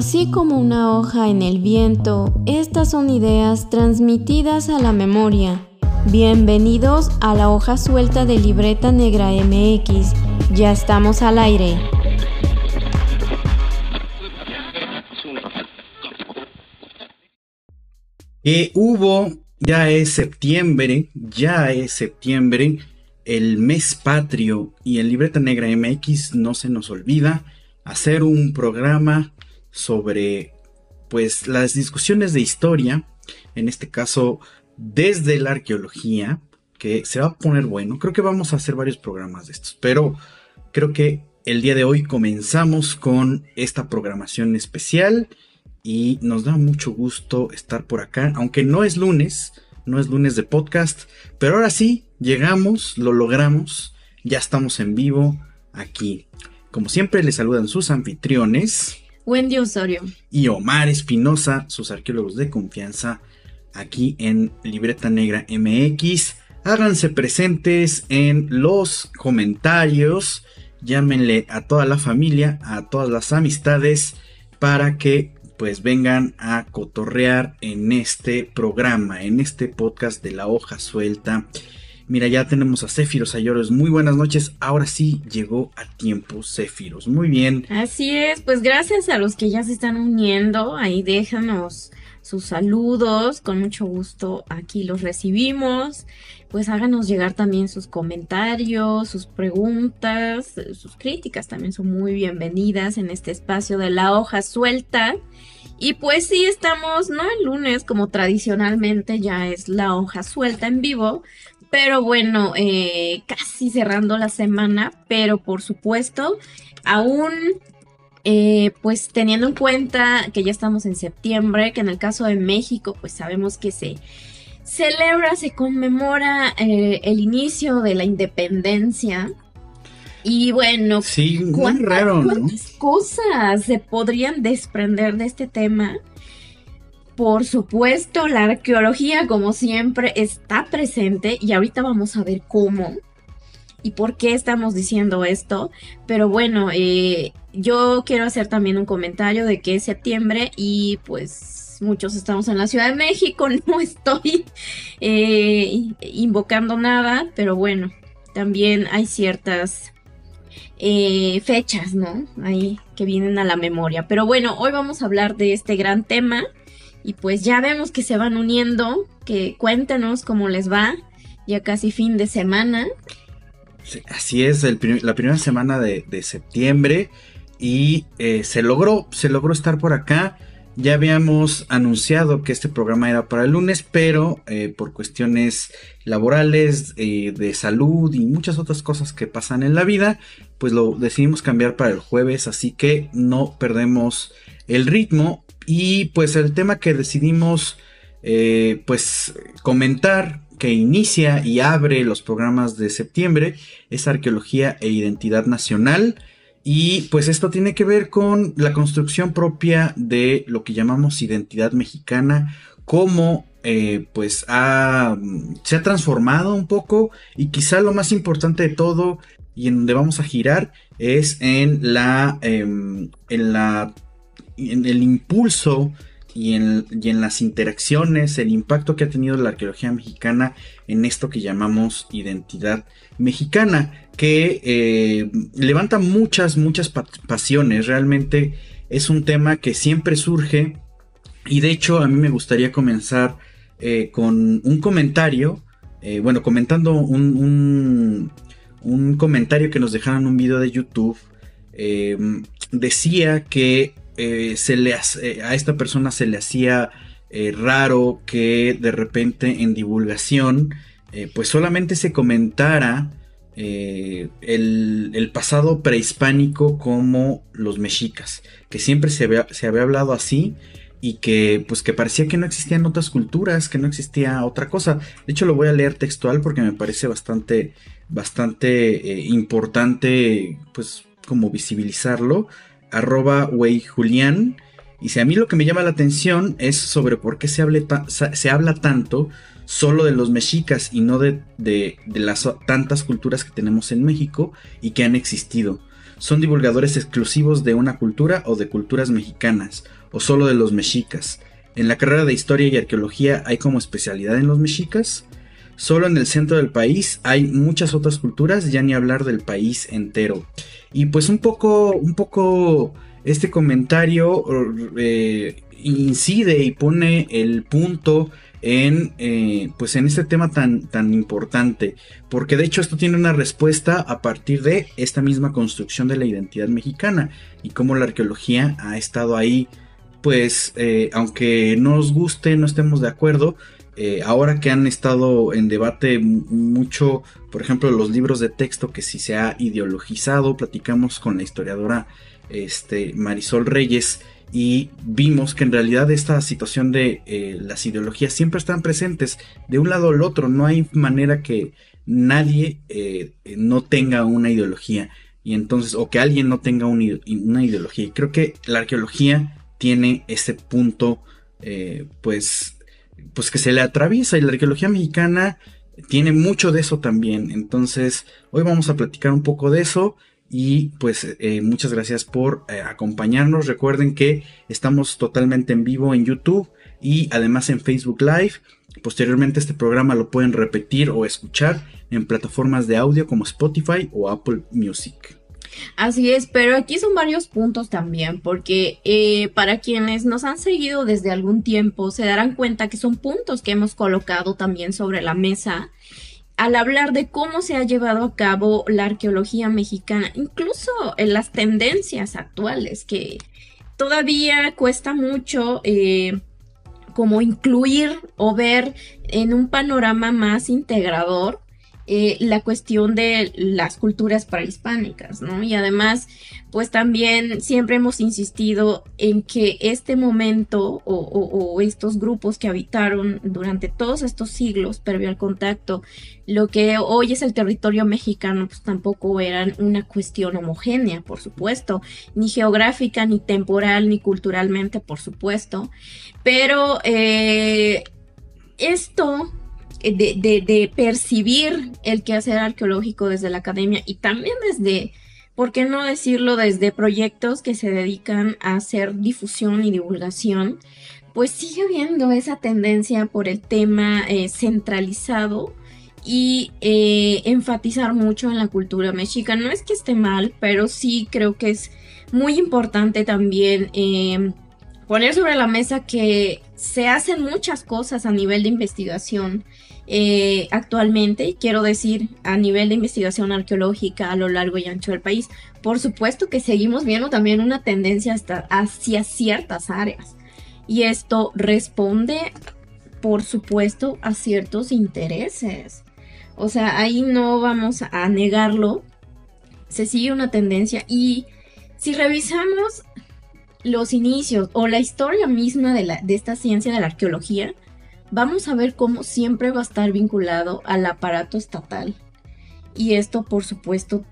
Así como una hoja en el viento, estas son ideas transmitidas a la memoria. Bienvenidos a la hoja suelta de Libreta Negra MX. Ya estamos al aire. Que hubo, ya es septiembre, ya es septiembre, el mes patrio y en Libreta Negra MX no se nos olvida hacer un programa sobre pues las discusiones de historia, en este caso desde la arqueología, que se va a poner bueno. Creo que vamos a hacer varios programas de estos, pero creo que el día de hoy comenzamos con esta programación especial y nos da mucho gusto estar por acá, aunque no es lunes, no es lunes de podcast, pero ahora sí, llegamos, lo logramos, ya estamos en vivo aquí. Como siempre, les saludan sus anfitriones. Wendy Osorio. Y Omar Espinosa, sus arqueólogos de confianza, aquí en Libreta Negra MX. Háganse presentes en los comentarios. Llámenle a toda la familia, a todas las amistades, para que pues vengan a cotorrear en este programa, en este podcast de la hoja suelta. Mira, ya tenemos a Céfiros Ayoros. Muy buenas noches. Ahora sí llegó a tiempo Céfiros. Muy bien. Así es, pues gracias a los que ya se están uniendo. Ahí déjanos sus saludos. Con mucho gusto aquí los recibimos. Pues háganos llegar también sus comentarios, sus preguntas, sus críticas también son muy bienvenidas en este espacio de la hoja suelta. Y pues sí, estamos, no el lunes como tradicionalmente ya es la hoja suelta en vivo, pero bueno, eh, casi cerrando la semana, pero por supuesto, aún eh, pues teniendo en cuenta que ya estamos en septiembre, que en el caso de México, pues sabemos que se celebra, se conmemora eh, el inicio de la independencia. Y bueno, sí, muy raro, ¿cuántas cosas se podrían desprender de este tema? Por supuesto, la arqueología, como siempre, está presente y ahorita vamos a ver cómo y por qué estamos diciendo esto. Pero bueno, eh, yo quiero hacer también un comentario de que es septiembre y pues muchos estamos en la Ciudad de México, no estoy eh, invocando nada, pero bueno, también hay ciertas eh, fechas, ¿no? Ahí que vienen a la memoria. Pero bueno, hoy vamos a hablar de este gran tema y pues ya vemos que se van uniendo, que cuéntanos cómo les va, ya casi fin de semana. así es, la primera semana de, septiembre y eh, se logró, se logró estar por acá. Ya habíamos anunciado que este programa era para el lunes, pero eh, por cuestiones laborales, eh, de salud y muchas otras cosas que pasan en la vida, pues lo decidimos cambiar para el jueves, así que no perdemos el ritmo y pues el tema que decidimos eh, pues comentar que inicia y abre los programas de septiembre es arqueología e identidad nacional. Y pues esto tiene que ver con la construcción propia de lo que llamamos identidad mexicana, cómo eh, pues ha, se ha transformado un poco y quizá lo más importante de todo y en donde vamos a girar es en la, em, en la en el impulso y en, las interacciones, el impacto que ha tenido la arqueología mexicana en esto que llamamos identidad mexicana, que eh, levanta muchas, muchas pasiones. Realmente es un tema que siempre surge y de hecho a mí me gustaría comenzar eh, con un comentario, eh, bueno, comentando un, un, comentario que nos dejaron en un video de YouTube. decía que eh, se le eh, a esta persona se le hacía eh, raro que de repente en divulgación pues solamente se comentara el, pasado prehispánico como los mexicas, que siempre se había, se había hablado así y que pues que parecía que no existían otras culturas, que no existía otra cosa. De hecho lo voy a leer textual porque me parece bastante bastante importante pues como visibilizarlo arroba wey Julián. Y si a mí lo que me llama la atención es sobre por qué se, se habla tanto solo de los mexicas y no de, de, las tantas culturas que tenemos en México y que han existido. son divulgadores exclusivos de una cultura o de culturas mexicanas, o solo de los mexicas. En la carrera de historia y arqueología hay como especialidad en los mexicas. Solo en el centro del país hay muchas otras culturas, ya ni hablar del país entero. Y pues un poco, un poco este comentario eh, incide y pone el punto en eh, pues en este tema tan, tan importante. Porque de hecho esto tiene una respuesta a partir de esta misma construcción de la identidad mexicana y cómo la arqueología ha estado ahí. Pues eh, aunque no nos guste no estemos de acuerdo ahora que han estado en debate mucho por ejemplo los libros de texto que si se ha ideologizado platicamos con la historiadora este, Marisol Reyes y vimos que en realidad esta situación de eh, las ideologías siempre están presentes de un lado al otro, no hay manera que nadie eh, no tenga una ideología y entonces o que alguien no tenga una ideología y creo que la arqueología tiene ese punto eh, pues pues que se le atraviesa y la arqueología mexicana tiene mucho de eso también entonces hoy vamos a platicar un poco de eso y pues eh, muchas gracias por eh, acompañarnos. Recuerden que estamos totalmente en vivo en YouTube y además en Facebook Live. Posteriormente este programa lo pueden repetir o escuchar en plataformas de audio como Spotify o Apple Music. Así es, pero aquí son varios puntos también, porque eh, para quienes nos han seguido desde algún tiempo se darán cuenta que son puntos que hemos colocado también sobre la mesa al hablar de cómo se ha llevado a cabo la arqueología mexicana, incluso en las tendencias actuales, que todavía cuesta mucho eh, como incluir o ver en un panorama más integrador eh, la cuestión de las culturas prehispánicas, ¿no? Y además, pues también siempre hemos insistido en que este momento o, estos grupos que habitaron durante todos estos siglos previo al contacto, lo que hoy es el territorio mexicano, pues tampoco eran una cuestión homogénea, por supuesto, ni geográfica, ni temporal, ni culturalmente, por supuesto, pero eh, esto de, percibir el quehacer arqueológico desde la academia y también desde, ¿por qué no decirlo?, desde proyectos que se dedican a hacer difusión y divulgación, pues sigue habiendo esa tendencia por el tema eh, centralizado y eh, enfatizar mucho en la cultura mexica. No es que esté mal, pero sí creo que es muy importante también eh, poner sobre la mesa que se hacen muchas cosas a nivel de investigación eh, actualmente, quiero decir, a nivel de investigación arqueológica a lo largo y ancho del país. Por supuesto que seguimos viendo también una tendencia hacia ciertas áreas. Y esto responde, por supuesto, a ciertos intereses. O sea, ahí no vamos a negarlo. Se sigue una tendencia y si revisamos los inicios o la historia misma de esta ciencia de la arqueología, vamos a ver cómo siempre va a estar vinculado al aparato estatal. Y esto, por supuesto,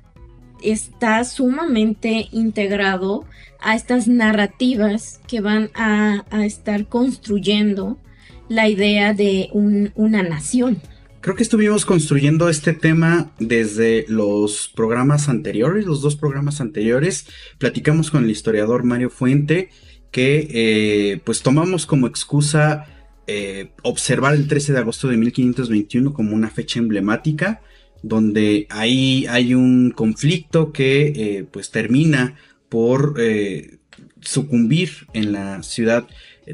está sumamente integrado a estas narrativas que van a, estar construyendo la idea de una nación. Creo que estuvimos construyendo este tema desde los programas anteriores, los dos programas anteriores. Platicamos con el historiador Mario Fuente que eh, pues tomamos como excusa eh, observar el 13 de agosto de 1521 como una fecha emblemática, donde ahí hay un conflicto que eh, pues termina por sucumbir en la ciudad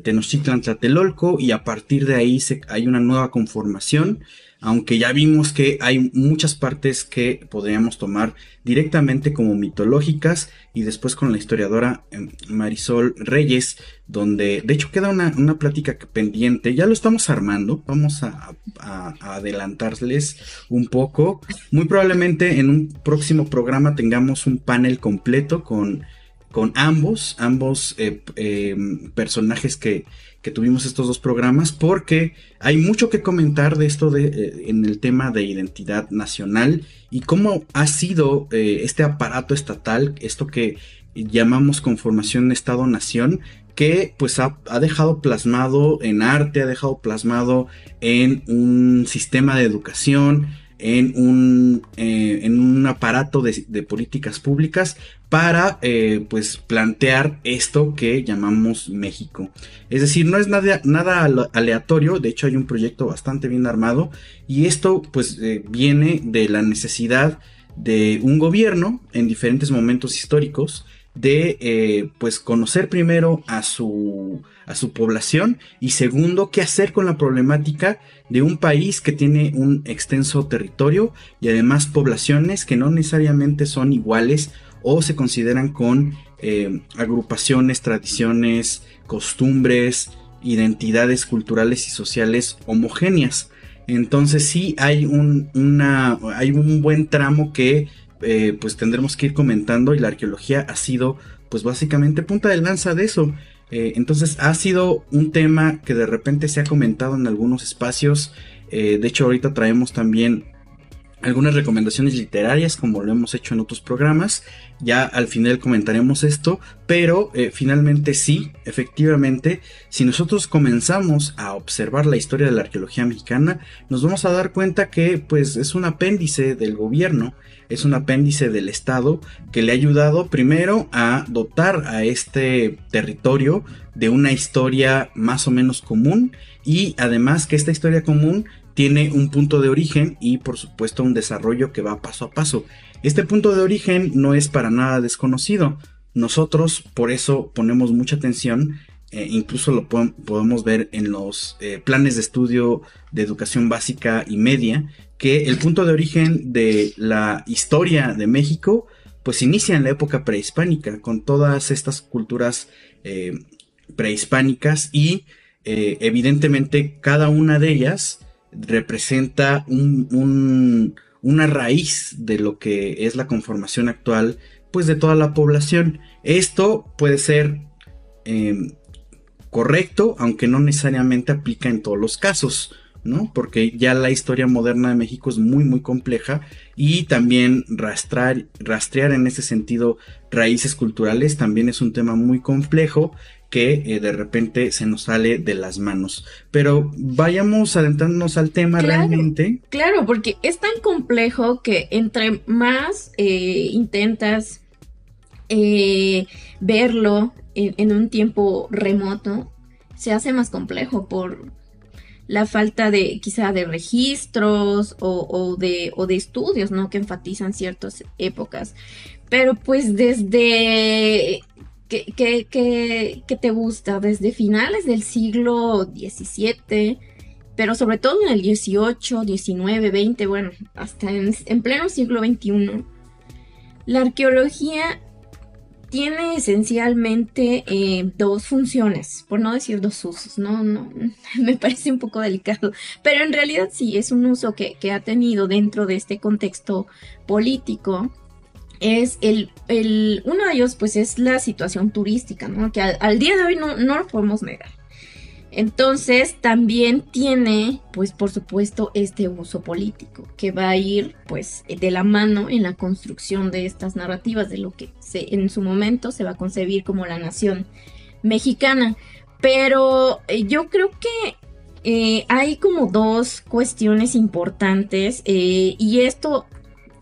Tenochtitlan Tlatelolco y a partir de ahí se, hay una nueva conformación aunque ya vimos que hay muchas partes que podríamos tomar directamente como mitológicas y después con la historiadora em, Marisol Reyes, donde de hecho queda una, plática pendiente, ya lo estamos armando, vamos a, adelantarles un poco, muy probablemente en un próximo programa tengamos un panel completo con, con ambos, ambos eh, em, personajes que que tuvimos estos dos programas porque hay mucho que comentar de esto de, eh, en el tema de identidad nacional y cómo ha sido eh, este aparato estatal, esto que llamamos conformación Estado-Nación, que pues ha, dejado plasmado en arte, ha dejado plasmado en un sistema de educación, en un, eh, en un aparato de, políticas públicas para eh, pues plantear esto que llamamos México. Es decir, no es nada, nada aleatorio, de hecho hay un proyecto bastante bien armado y esto pues eh, viene de la necesidad de un gobierno en diferentes momentos históricos de pues conocer primero a su, a su población y segundo qué hacer con la problemática de un país que tiene un extenso territorio y además poblaciones que no necesariamente son iguales o se consideran con eh, agrupaciones, tradiciones, costumbres, identidades culturales y sociales homogéneas. Entonces sí hay un, una, hay un buen tramo que eh, pues tendremos que ir comentando y la arqueología ha sido pues básicamente punta de lanza de eso. Eh, entonces ha sido un tema que de repente se ha comentado en algunos espacios. Eh, de hecho ahorita traemos también algunas recomendaciones literarias como lo hemos hecho en otros programas. Ya al final comentaremos esto, pero eh, finalmente sí, efectivamente, si nosotros comenzamos a observar la historia de la arqueología mexicana, nos vamos a dar cuenta que pues es un apéndice del gobierno, es un apéndice del Estado que le ha ayudado primero a dotar a este territorio de una historia más o menos común y además que esta historia común tiene un punto de origen y por supuesto un desarrollo que va paso a paso. Este punto de origen no es para nada desconocido. Nosotros por eso ponemos mucha atención, eh, incluso lo podemos ver en los eh, planes de estudio de educación básica y media, que el punto de origen de la historia de México pues inicia en la época prehispánica, con todas estas culturas eh, prehispánicas y evidentemente cada una de ellas representa un, una raíz de lo que es la conformación actual, pues de toda la población. Esto puede ser em, correcto, aunque no necesariamente aplica en todos los casos. ¿no? Porque ya la historia moderna de México es muy muy compleja y también rastrear, rastrear en ese sentido raíces culturales también es un tema muy complejo que eh, de repente se nos sale de las manos. Pero vayamos adentrándonos al tema realmente. Claro, porque es tan complejo que entre más eh, intentas eh, verlo en, un tiempo remoto, se hace más complejo por la falta de quizá de registros o, de, o de estudios, ¿no? Que enfatizan ciertas épocas. Pero pues desde ¿Qué, te gusta? Desde finales del siglo XVII, pero sobre todo en el XVIII, XIX, XX, bueno, hasta en, pleno siglo XXI. La arqueología tiene esencialmente eh, dos funciones, por no decir dos usos, no, no, me parece un poco delicado, pero en realidad sí es un uso que, que ha tenido dentro de este contexto político es el, el, uno de ellos pues es la situación turística, ¿no? Que al, día de hoy no, no, lo podemos negar. Entonces también tiene pues por supuesto este uso político que va a ir pues de la mano en la construcción de estas narrativas de lo que se, en su momento se va a concebir como la nación mexicana. Pero eh, yo creo que eh, hay como dos cuestiones importantes eh, y esto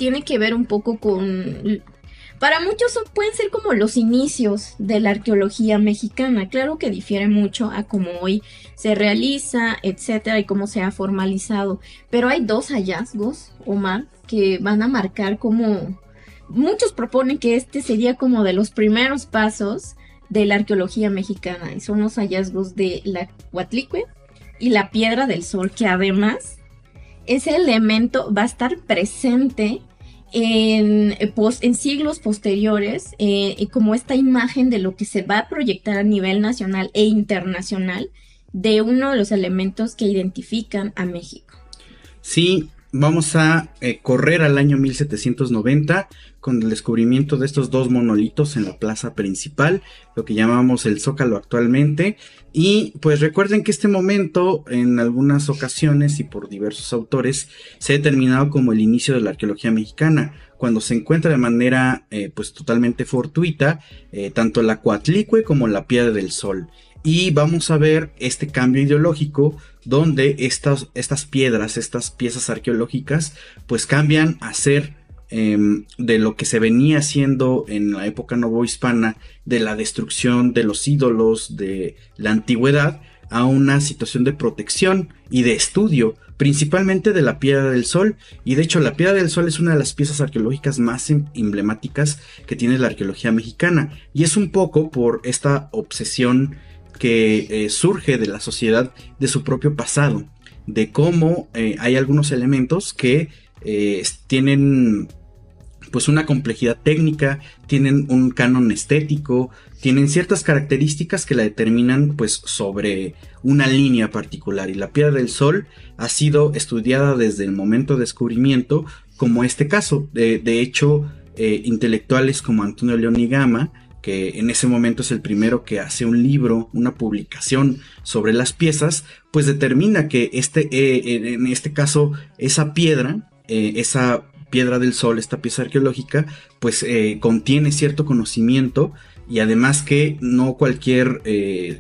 tiene que ver un poco con... Para muchos pueden ser como los inicios de la arqueología mexicana. Claro que difiere mucho a cómo hoy se realiza, etcétera, y cómo se ha formalizado. Pero hay dos hallazgos, Omar, que van a marcar como. Muchos proponen que este sería como de los primeros pasos de la arqueología mexicana. Y son los hallazgos de la Huatlicue y la Piedra del Sol, que además ese elemento va a estar presente en, eh, en siglos posteriores, eh, como esta imagen de lo que se va a proyectar a nivel nacional e internacional de uno de los elementos que identifican a México. Sí, vamos a eh, correr al año 1790 con el descubrimiento de estos dos monolitos en la plaza principal, lo que llamamos el Zócalo actualmente. Y pues recuerden que este momento en algunas ocasiones y por diversos autores se ha determinado como el inicio de la arqueología mexicana, cuando se encuentra de manera eh, pues totalmente fortuita eh, tanto la Coatlicue como la Piedra del Sol. y vamos a ver este cambio ideológico donde estas, estas piedras, estas piezas arqueológicas, pues cambian a ser em, de lo que se venía haciendo en la época novohispana, de la destrucción de los ídolos de la antigüedad, a una situación de protección y de estudio, principalmente de la Piedra del Sol. Y de hecho la Piedra del Sol es una de las piezas arqueológicas más em, emblemáticas que tiene la arqueología mexicana. Y es un poco por esta obsesión que eh, surge de la sociedad de su propio pasado, de cómo eh, hay algunos elementos que eh, tienen pues una complejidad técnica, tienen un canon estético, tienen ciertas características que la determinan pues sobre una línea particular y la piedra del sol ha sido estudiada desde el momento de descubrimiento como este caso. De, hecho, intelectuales como Antonio León y Gama que en ese momento es el primero que hace un libro, una publicación sobre las piezas, pues determina que este, eh, en este caso, esa piedra, eh, esa piedra del sol, esta pieza arqueológica, pues eh, contiene cierto conocimiento y además que no cualquier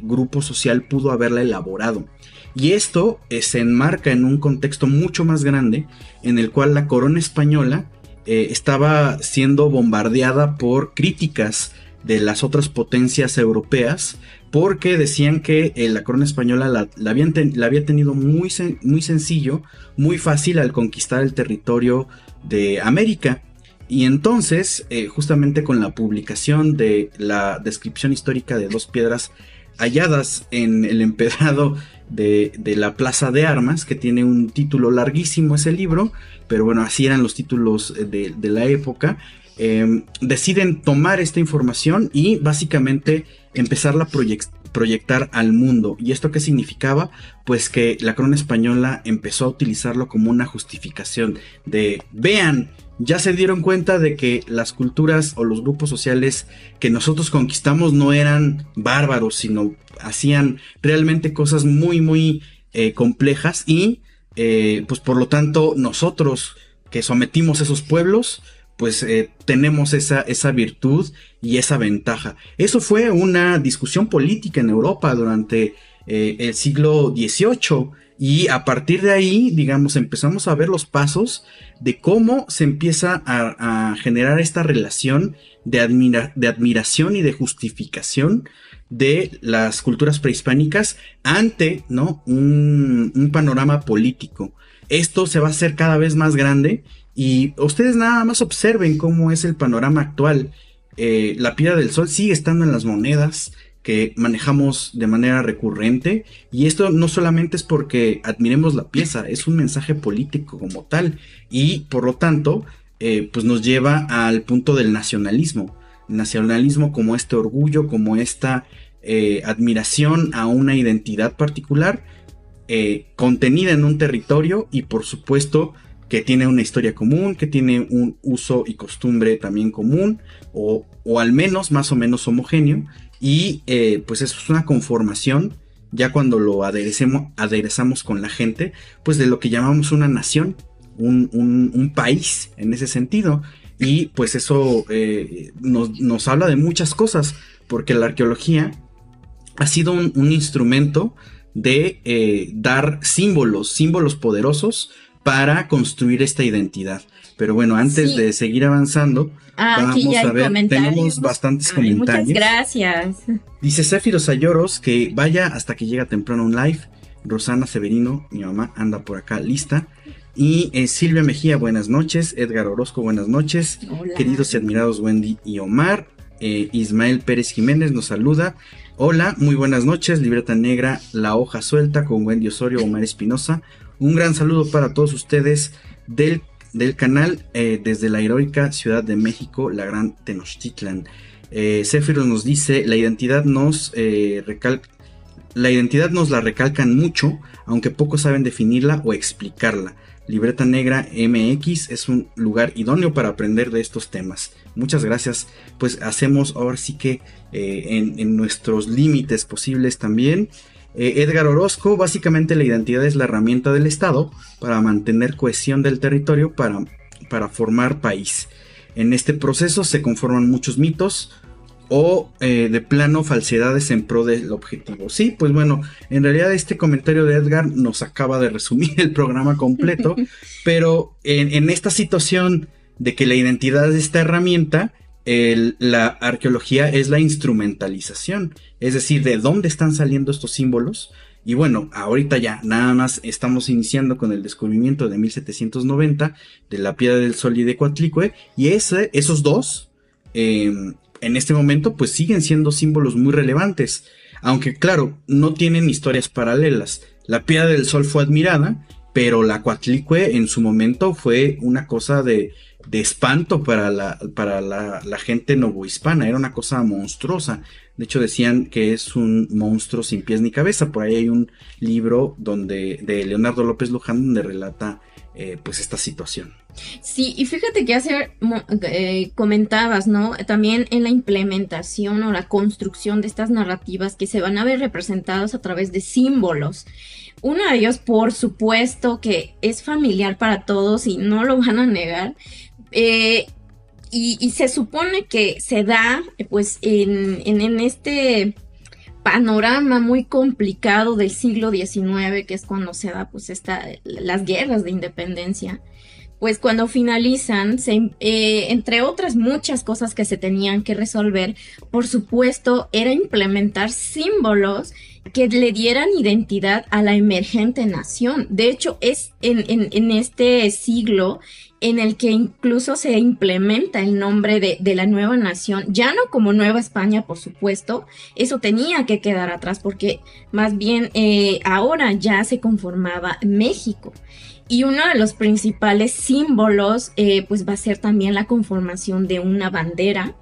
grupo social pudo haberla elaborado. Y esto se enmarca en un contexto mucho más grande en el cual la corona española estaba siendo bombardeada por críticas de las otras potencias europeas porque decían que eh, la corona española la, había tenido muy, muy sencillo, muy fácil al conquistar el territorio de América. Y entonces, eh, justamente con la publicación de la descripción histórica de dos piedras halladas en el empedrado de, la Plaza de Armas, que tiene un título larguísimo ese libro, pero bueno, así eran los títulos eh, de, de la época, Em, deciden tomar esta información y básicamente empezarla a proyectar al mundo. ¿Y esto qué significaba? Pues que la corona española empezó a utilizarlo como una justificación de, vean, ya se dieron cuenta de que las culturas o los grupos sociales que nosotros conquistamos no eran bárbaros, sino hacían realmente cosas muy, muy eh, complejas y, eh, pues por lo tanto, nosotros que sometimos esos pueblos, pues eh, tenemos esa, esa virtud y esa ventaja. Eso fue una discusión política en Europa durante eh, el siglo XVIII y a partir de ahí, digamos, empezamos a ver los pasos de cómo se empieza a, generar esta relación de, de admiración y de justificación de las culturas prehispánicas ante ¿no? un, un panorama político. Esto se va a hacer cada vez más grande y ustedes nada más observen cómo es el panorama actual. Eh, la piedra del sol sigue estando en las monedas que manejamos de manera recurrente y esto no solamente es porque admiremos la pieza, es un mensaje político como tal y por lo tanto eh, pues nos lleva al punto del nacionalismo. nacionalismo como este orgullo, como esta eh, admiración a una identidad particular contenida en un territorio y por supuesto que tiene una historia común, que tiene un uso y costumbre también común, o, al menos más o menos homogéneo, y eh, pues eso es una conformación, ya cuando lo aderezamos con la gente, pues de lo que llamamos una nación, un, país en ese sentido, y pues eso eh, nos, habla de muchas cosas, porque la arqueología ha sido un, instrumento de eh, dar símbolos, símbolos poderosos para construir esta identidad. Pero bueno, antes de seguir avanzando, ah, vamos a ver, tenemos bastantes comentarios. Muchas gracias. Dice Céfiro Sayoros que vaya hasta que llega temprano un live. Rosana Severino, mi mamá, anda por acá lista. Y eh, Silvia Mejía, buenas noches. Edgar Orozco, buenas noches. Queridos y admirados Wendy y Omar. Eh, Ismael Pérez Jiménez nos saluda. Hola, muy buenas noches. Libreta Negra, La Hoja Suelta con Wendy Osorio, Omar Espinosa. Un gran saludo para todos ustedes del, del canal eh, desde la heroica Ciudad de México, la gran Tenochtitlan. Eh, nos dice, la identidad nos eh, la identidad nos la recalcan mucho, aunque pocos saben definirla o explicarla. Libreta Negra MX es un lugar idóneo para aprender de estos temas. Muchas gracias. Pues hacemos ahora sí que eh, en, en, nuestros límites posibles también. Eh, Edgar Orozco, básicamente la identidad es la herramienta del Estado para mantener cohesión del territorio para, para formar país. En este proceso se conforman muchos mitos o eh, de plano falsedades en pro del objetivo. Sí, pues bueno, en realidad este comentario de Edgar nos acaba de resumir el programa completo, pero en, esta situación de que la identidad es esta herramienta, la arqueología es la instrumentalización, es decir, de dónde están saliendo estos símbolos. Y bueno, ahorita ya nada más estamos iniciando con el descubrimiento de 1790 de la piedra del sol y de Coatlicue, y esos dos em, en este momento pues siguen siendo símbolos muy relevantes, aunque claro, no tienen historias paralelas. La piedra del sol fue admirada, pero la Coatlicue en su momento fue una cosa de, de espanto para, la, para la, la, gente novohispana, era una cosa monstruosa. De hecho decían que es un monstruo sin pies ni cabeza. Por ahí hay un libro donde, de Leonardo López Luján donde relata eh, pues esta situación. Sí, y fíjate que hace eh, comentabas, ¿no? También en la implementación o la construcción de estas narrativas que se van a ver representadas a través de símbolos. Uno de ellos, por supuesto, que es familiar para todos y no lo van a negar. Eh, y, se supone que se da, pues, en, en este panorama muy complicado del siglo XIX, que es cuando se da pues esta, las guerras de independencia, pues cuando finalizan, eh, entre otras muchas cosas que se tenían que resolver, por supuesto, era implementar símbolos que le dieran identidad a la emergente nación. De hecho, es en, en este siglo en el que incluso se implementa el nombre de, la nueva nación, ya no como Nueva España, por supuesto, eso tenía que quedar atrás porque más bien eh, ahora ya se conformaba México. Y uno de los principales símbolos, eh, pues va a ser también la conformación de una bandera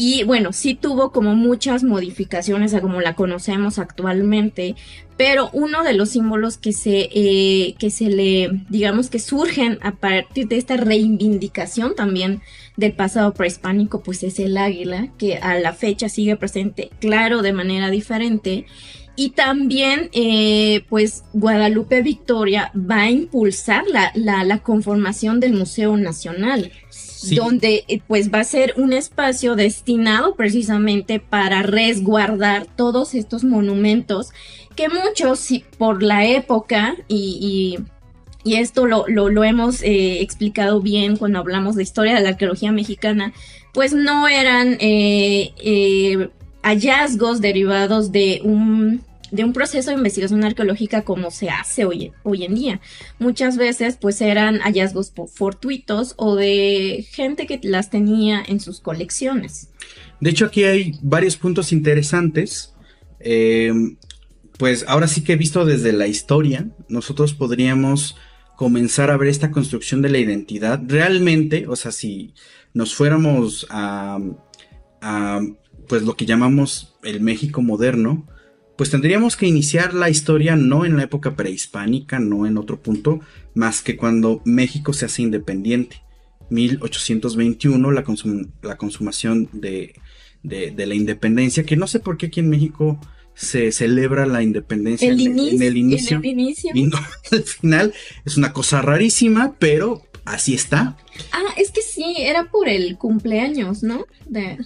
y bueno, sí tuvo como muchas modificaciones a como la conocemos actualmente, pero uno de los símbolos que se, eh, que se le, digamos que surgen a partir de esta reivindicación también del pasado prehispánico, pues es el águila, que a la fecha sigue presente, claro, de manera diferente. Y también, eh, pues, Guadalupe Victoria va a impulsar la, la, la conformación del Museo Nacional donde eh, pues va a ser un espacio destinado precisamente para resguardar todos estos monumentos que muchos por la época y, y, esto lo, lo, hemos eh, explicado bien cuando hablamos de historia de la arqueología mexicana, pues no eran eh, hallazgos derivados de un de un proceso de investigación arqueológica como se hace hoy, en día. Muchas veces pues eran hallazgos fortuitos o de gente que las tenía en sus colecciones. De hecho aquí hay varios puntos interesantes. Eh, pues ahora sí que visto desde la historia, nosotros podríamos comenzar a ver esta construcción de la identidad. Realmente, o sea, si nos fuéramos a, a pues lo que llamamos el México moderno, pues tendríamos que iniciar la historia no en la época prehispánica, no en otro punto, más que cuando México se hace independiente. 1821, la, la consumación de, la independencia, que no sé por qué aquí en México se celebra la independencia en, el inicio. Y no, al final es una cosa rarísima, pero así está. Ah, es que sí, era por el cumpleaños, ¿no? De...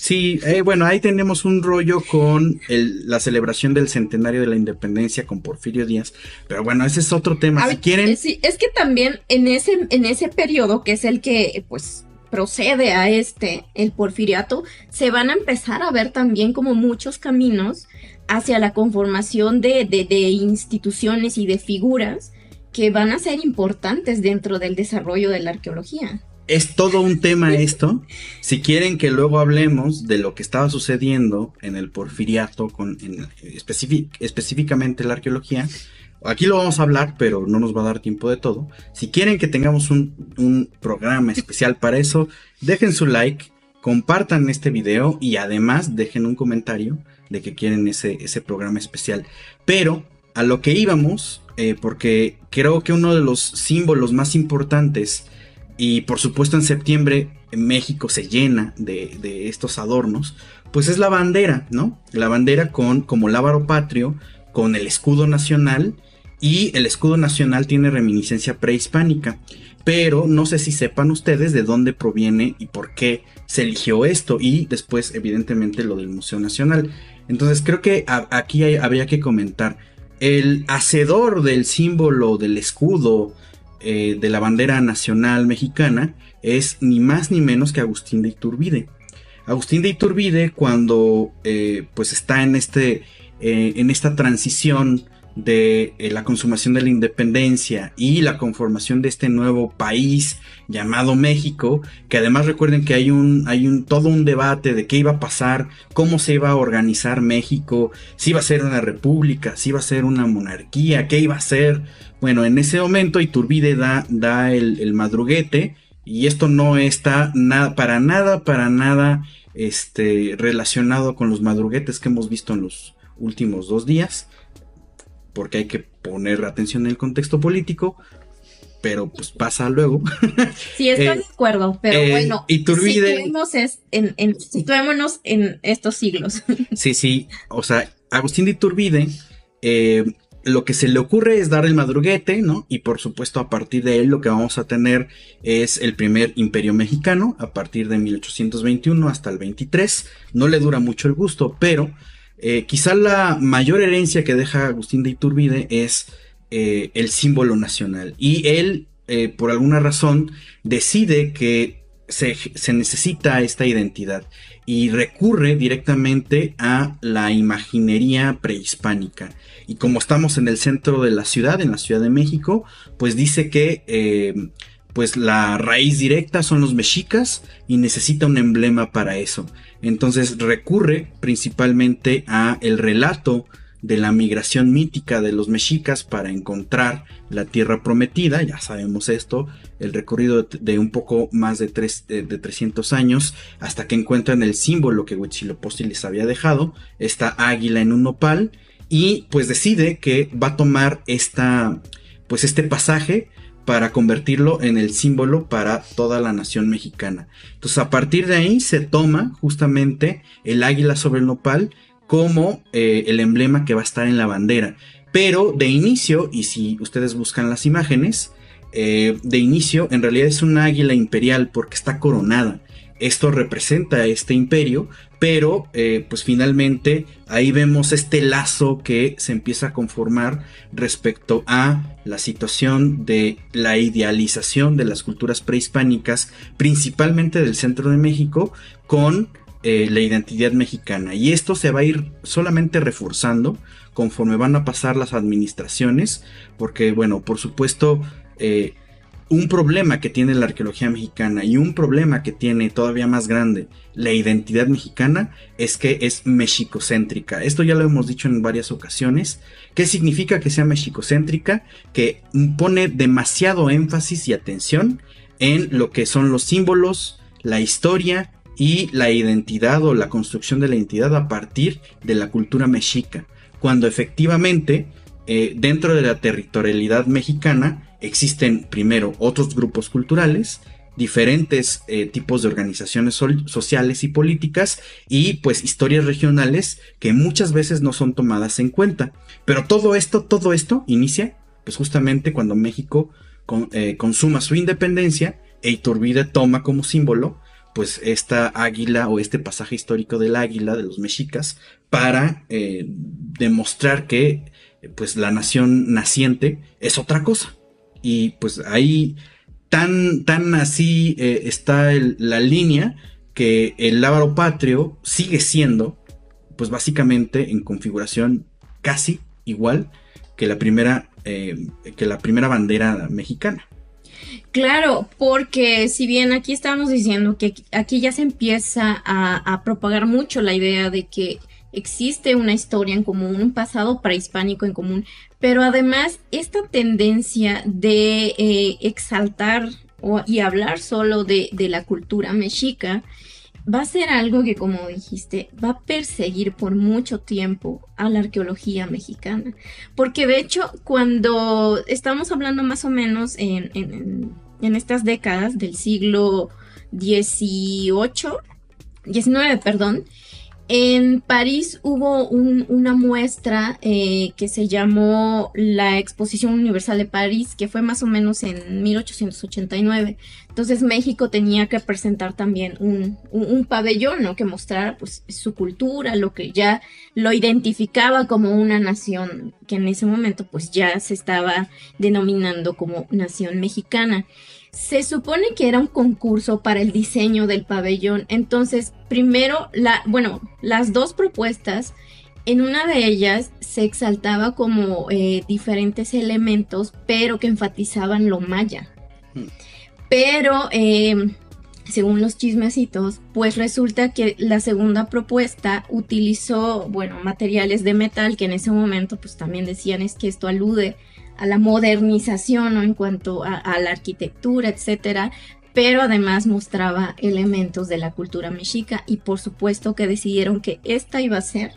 Sí, eh, bueno, ahí tenemos un rollo con la celebración del centenario de la independencia con Porfirio Díaz, pero bueno, ese es otro tema. si quieren. Sí, es que también en ese, en ese periodo, que es el que, pues, procede a este, el porfiriato, se van a empezar a ver también como muchos caminos hacia la conformación de, de, de instituciones y de figuras que van a ser importantes dentro del desarrollo de la arqueología. Es todo un tema esto. Si quieren que luego hablemos de lo que estaba sucediendo en el porfiriato, con, en, específicamente la arqueología, aquí lo vamos a hablar, pero no nos va a dar tiempo de todo. Si quieren que tengamos un, un programa especial para eso, dejen su like, compartan este video y además dejen un comentario de que quieren ese, ese programa especial. Pero a lo que íbamos eh, porque creo que uno de los símbolos más importantes, y por supuesto en septiembre México se llena de, estos adornos, pues es la bandera, ¿no? La bandera con como lábaro patrio, con el escudo nacional y el escudo nacional tiene reminiscencia prehispánica. Pero no sé si sepan ustedes de dónde proviene y por qué se eligió esto y después evidentemente lo del Museo Nacional. Entonces creo que aquí habría que comentar. El hacedor del símbolo del escudo eh, de la bandera nacional mexicana es ni más ni menos que Agustín de Iturbide. Agustín de Iturbide cuando eh, pues está en, este, eh, en esta transición de eh, la consumación de la independencia y la conformación de este nuevo país llamado México, que además recuerden que hay un, hay un, todo un debate de qué iba a pasar, cómo se iba a organizar México, si iba a ser una república, si iba a ser una monarquía, qué iba a ser. Bueno, en ese momento Iturbide da, da el, el madruguete y esto no está nada, para nada, para nada este, relacionado con los madruguetes que hemos visto en los últimos dos días porque hay que poner atención en el contexto político, pero pues pasa luego. Sí, estoy de acuerdo, pero eh, bueno, Iturbide, en, en, situémonos en estos siglos. Sí, sí, o sea, Agustín de Iturbide, eh, lo que se le ocurre es dar el madruguete, ¿no? Y por supuesto a partir de él lo que vamos a tener es el primer imperio mexicano, a partir de 1821 hasta el 23. No le dura mucho el gusto, pero eh, quizá la mayor herencia que deja Agustín de Iturbide es eh, el símbolo nacional. Y él, eh, por alguna razón, decide que se, se, necesita esta identidad y recurre directamente a la imaginería prehispánica. Y como estamos en el centro de la ciudad, en la Ciudad de México, pues dice que pues la raíz directa son los mexicas y necesita un emblema para eso. Entonces recurre principalmente a el relato de la migración mítica de los mexicas para encontrar la tierra prometida, ya sabemos esto, el recorrido de un poco más de, de, 300 años hasta que encuentran el símbolo que Huitzilopochtli les había dejado, esta águila en un nopal, y pues decide que va a tomar esta, pues este pasaje para convertirlo en el símbolo para toda la nación mexicana. Entonces a partir de ahí se toma justamente el águila sobre el nopal como eh, el emblema que va a estar en la bandera. Pero de inicio, y si ustedes buscan las imágenes, eh, de inicio en realidad es una águila imperial porque está coronada. Esto representa este imperio, pero eh, pues finalmente ahí vemos este lazo que se empieza a conformar respecto a la situación de la idealización de las culturas prehispánicas, principalmente del centro de México, con eh, la identidad mexicana. Y esto se va a ir solamente reforzando conforme van a pasar las administraciones, porque bueno, por supuesto, eh, un problema que tiene la arqueología mexicana y un problema que tiene todavía más grande la identidad mexicana es que es mexicocéntrica. Esto ya lo hemos dicho en varias ocasiones. ¿Qué significa que sea mexicocéntrica? Que pone demasiado énfasis y atención en lo que son los símbolos, la historia y la identidad o la construcción de la identidad a partir de la cultura mexica. Cuando efectivamente eh, dentro de la territorialidad mexicana existen primero otros grupos culturales, diferentes eh, tipos de organizaciones sociales y políticas y pues historias regionales que muchas veces no son tomadas en cuenta. Pero todo esto, todo esto inicia pues justamente cuando México eh, consuma su independencia e Iturbide toma como símbolo pues esta águila o este pasaje histórico del águila de los mexicas para demostrar que pues la nación naciente es otra cosa. Y pues ahí tan, tan así eh, está la línea que el lábaro patrio sigue siendo pues básicamente en configuración casi igual que la primera, eh, que la primera bandera mexicana. Claro, porque si bien aquí estamos diciendo que aquí ya se empieza a propagar mucho la idea de que existe una historia en común, un pasado prehispánico en común, pero además esta tendencia de eh, exaltar y hablar solo de, la cultura mexica va a ser algo que, como dijiste, va a perseguir por mucho tiempo a la arqueología mexicana. Porque de hecho, cuando estamos hablando más o menos en, en estas décadas del siglo XVIII, XIX, perdón, En París hubo una muestra eh, que se llamó la Exposición Universal de París, que fue más o menos en 1889. Entonces México tenía que presentar también un, un, pabellón, ¿no? Que mostrara pues su cultura, lo que ya lo identificaba como una nación, que en ese momento pues ya se estaba denominando como nación mexicana. Se supone que era un concurso para el diseño del pabellón. Entonces, primero, la, bueno, las dos propuestas, en una de ellas se exaltaba como eh, diferentes elementos, pero que enfatizaban lo maya. Hmm. Pero, eh, según los chismecitos, pues resulta que la segunda propuesta utilizó, bueno, materiales de metal que en ese momento pues también decían es que esto alude a la modernización en cuanto a, la arquitectura, etcétera, pero además mostraba elementos de la cultura mexica y por supuesto que decidieron que esta iba a ser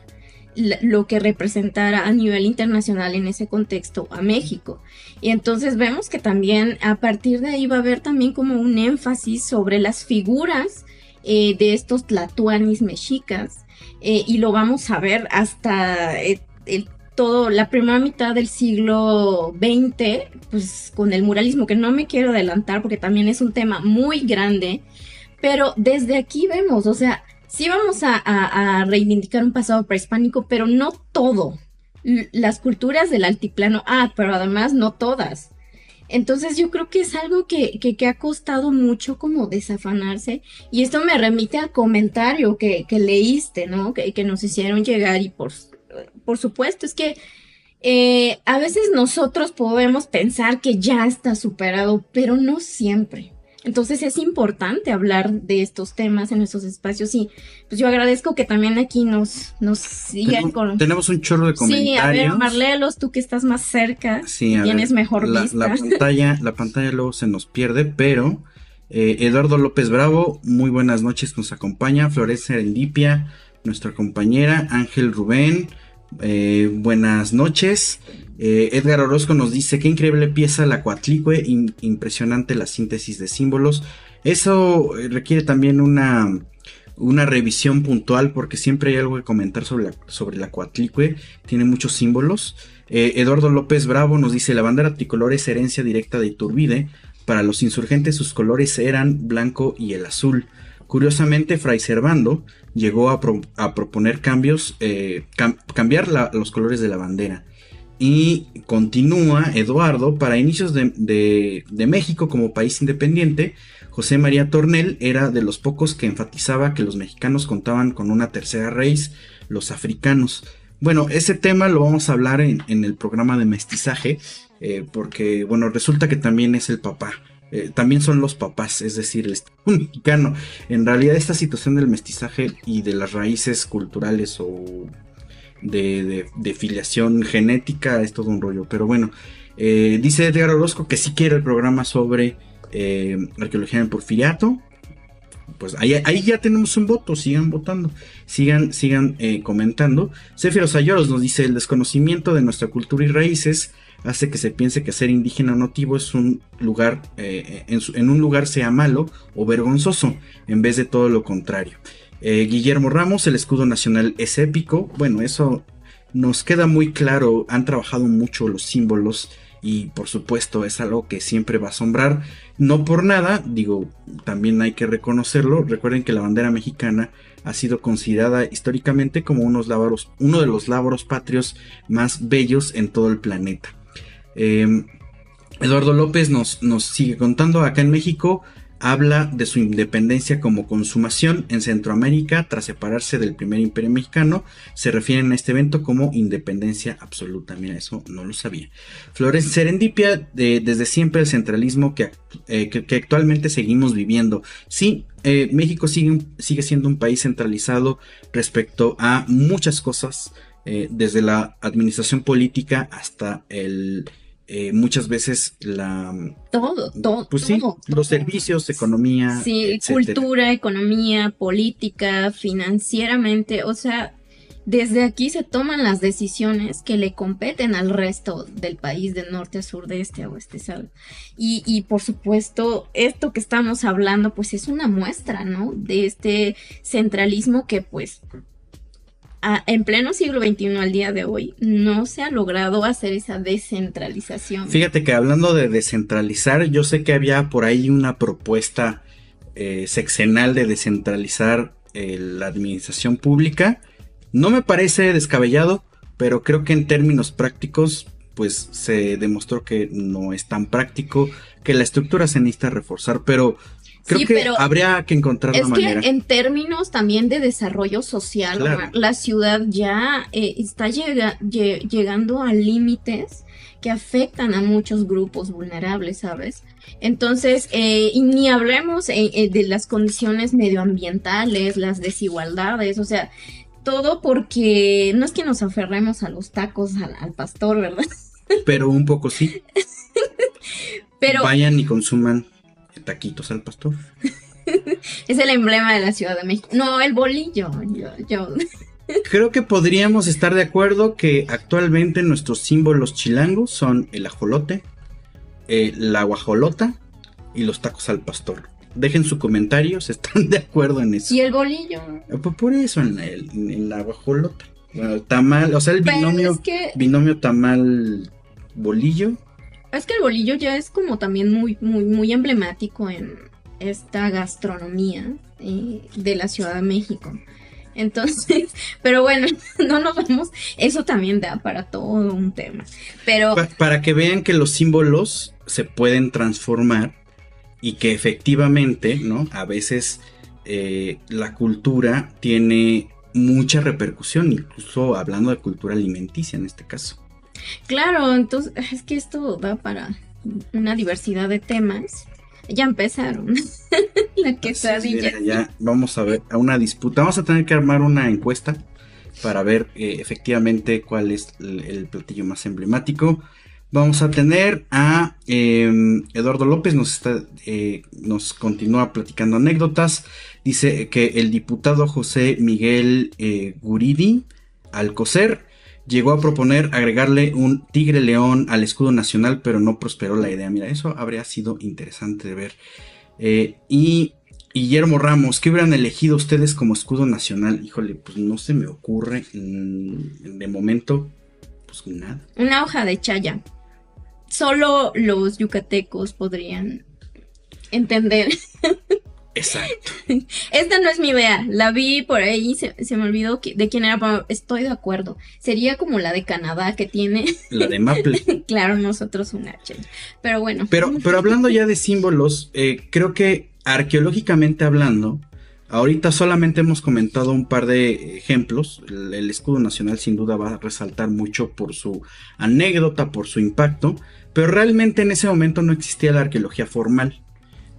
lo que representara a nivel internacional en ese contexto a México. Y entonces vemos que también a partir de ahí va a haber también como un énfasis sobre las figuras eh, de estos tlatuanis mexicas eh, y lo vamos a ver hasta eh, el todo la primera mitad del siglo XX, pues con el muralismo, que no me quiero adelantar porque también es un tema muy grande, pero desde aquí vemos, o sea, sí vamos a, reivindicar un pasado prehispánico, pero no todo. Las culturas del altiplano, ah, pero además no todas. Entonces yo creo que es algo que, que, ha costado mucho como desafanarse y esto me remite al comentario que, que leíste, ¿no? Que, que, nos hicieron llegar y por por supuesto, es que eh, a veces nosotros podemos pensar que ya está superado, pero no siempre. Entonces es importante hablar de estos temas en nuestros espacios y pues yo agradezco que también aquí nos, nos sigan con... Tenemos un chorro de comentarios. Sí, a ver, Marlelos, tú que estás más cerca, sí, tienes mejor la, vista. La pantalla, la pantalla luego se nos pierde, pero eh, Eduardo López Bravo, muy buenas noches, nos acompaña. Flores Serendipia, nuestra compañera. Ángel Rubén, eh, buenas noches. Eh, Edgar Orozco nos dice, qué increíble pieza la cuatlicue, impresionante la síntesis de símbolos. Eso eh, requiere también una, una revisión puntual porque siempre hay algo que comentar sobre la, sobre la tiene muchos símbolos. Eduardo López Bravo nos dice, la bandera tricolor es herencia directa de Iturbide, para los insurgentes sus colores eran blanco y el azul. Curiosamente, Fray Servando llegó a, proponer cambios, eh, cambiar los colores de la bandera. Y continúa Eduardo, para inicios de, México como país independiente, José María Tornel era de los pocos que enfatizaba que los mexicanos contaban con una tercera raíz, los africanos. Bueno, ese tema lo vamos a hablar en, el programa de mestizaje, eh, porque, bueno, resulta que también es el papá eh, también son los papás, es decir, el un mexicano. En realidad esta situación del mestizaje y de las raíces culturales o de, filiación genética es todo un rollo. Pero bueno, eh, dice Edgar Orozco que sí quiere el programa sobre eh, arqueología en porfiriato. Pues ahí, ahí, ya tenemos un voto, sigan votando, sigan, sigan comentando. Cefiro Sayoros nos dice el desconocimiento de nuestra cultura y raíces hace que se piense que ser indígena o nativo es un lugar, eh, en, un lugar sea malo o vergonzoso, en vez de todo lo contrario. Eh, Guillermo Ramos, el escudo nacional es épico. Bueno, eso nos queda muy claro. Han trabajado mucho los símbolos y por supuesto es algo que siempre va a asombrar. No por nada, digo, también hay que reconocerlo. Recuerden que la bandera mexicana ha sido considerada históricamente como unos uno de los labros patrios más bellos en todo el planeta. Em, Eduardo López nos, nos sigue contando, acá en México habla de su independencia como consumación en Centroamérica tras separarse del primer imperio mexicano. Se refieren a este evento como independencia absoluta. Mira, eso no lo sabía. Flores Serendipia, desde siempre el centralismo que, eh, que, actualmente seguimos viviendo. Sí, eh, México sigue, sigue, siendo un país centralizado respecto a muchas cosas, eh, desde la administración política hasta el eh, muchas veces la... Todo, todo. Pues sí, los servicios, economía. Sí, cultura, economía, política, financieramente, o sea, desde aquí se toman las decisiones que le competen al resto del país, de norte a sur, de este a oeste, ¿sabes? Y, y por supuesto, esto que estamos hablando, pues es una muestra, ¿no? De este centralismo que pues en pleno siglo XXI al día de hoy no se ha logrado hacer esa descentralización. Fíjate que hablando de descentralizar, yo sé que había por ahí una propuesta eh, sexenal de descentralizar eh, la administración pública. No me parece descabellado, pero creo que en términos prácticos, pues se demostró que no es tan práctico, que la estructura se necesita reforzar, pero Creo que habría que encontrar es que en términos también de desarrollo social, la ciudad ya eh, está llegando a límites que afectan a muchos grupos vulnerables, ¿sabes? Entonces, eh, y ni hablemos eh, de las condiciones medioambientales, las desigualdades, o sea, todo porque no es que nos aferremos a los tacos al, al pastor, ¿verdad? Pero un poco sí. Pero vayan y consuman taquitos al pastor. es el emblema de la Ciudad de México. No, el bolillo. Yo, Creo que podríamos estar de acuerdo que actualmente nuestros símbolos chilangos son el ajolote, eh, la guajolota y los tacos al pastor. Dejen su comentario si están de acuerdo en eso. Y el bolillo. Eh, pues por eso, en, la guajolota. tamal, o sea, el binomio, binomio tamal bolillo es que el bolillo ya es como también muy, muy, muy emblemático en esta gastronomía eh, de la Ciudad de México. Entonces, pero bueno, no nos vamos, eso también da para todo un tema. Pero para que vean que los símbolos se pueden transformar y que efectivamente, ¿no? A veces eh, la cultura tiene mucha repercusión, incluso hablando de cultura alimenticia en este caso. Claro, entonces es que esto da para una diversidad de temas. Ya empezaron. la quesadilla. ya vamos a ver a una disputa. Vamos a tener que armar una encuesta para ver eh, efectivamente cuál es el, platillo más emblemático. Vamos a tener a em, Eduardo López, nos, está, eh, nos continúa platicando anécdotas. Dice que el diputado José Miguel eh, Guridi Alcocer llegó a proponer agregarle un tigre león al escudo nacional, pero no prosperó la idea. Mira, eso habría sido interesante de ver. Eh, y Guillermo Ramos, ¿qué hubieran elegido ustedes como escudo nacional? Híjole, pues no se me ocurre mm, de momento, pues nada. Una hoja de chaya. Solo los yucatecos podrían entender. Exacto. Esta no es mi idea. La vi por ahí, se, se me olvidó de quién era, pero estoy de acuerdo. Sería como la de Canadá que tiene. La de Maple. claro, nosotros un H. Pero bueno. Pero, pero hablando ya de símbolos, eh, creo que arqueológicamente hablando, ahorita solamente hemos comentado un par de ejemplos. el escudo nacional sin duda va a resaltar mucho por su anécdota, por su impacto. Pero realmente en ese momento no existía la arqueología formal.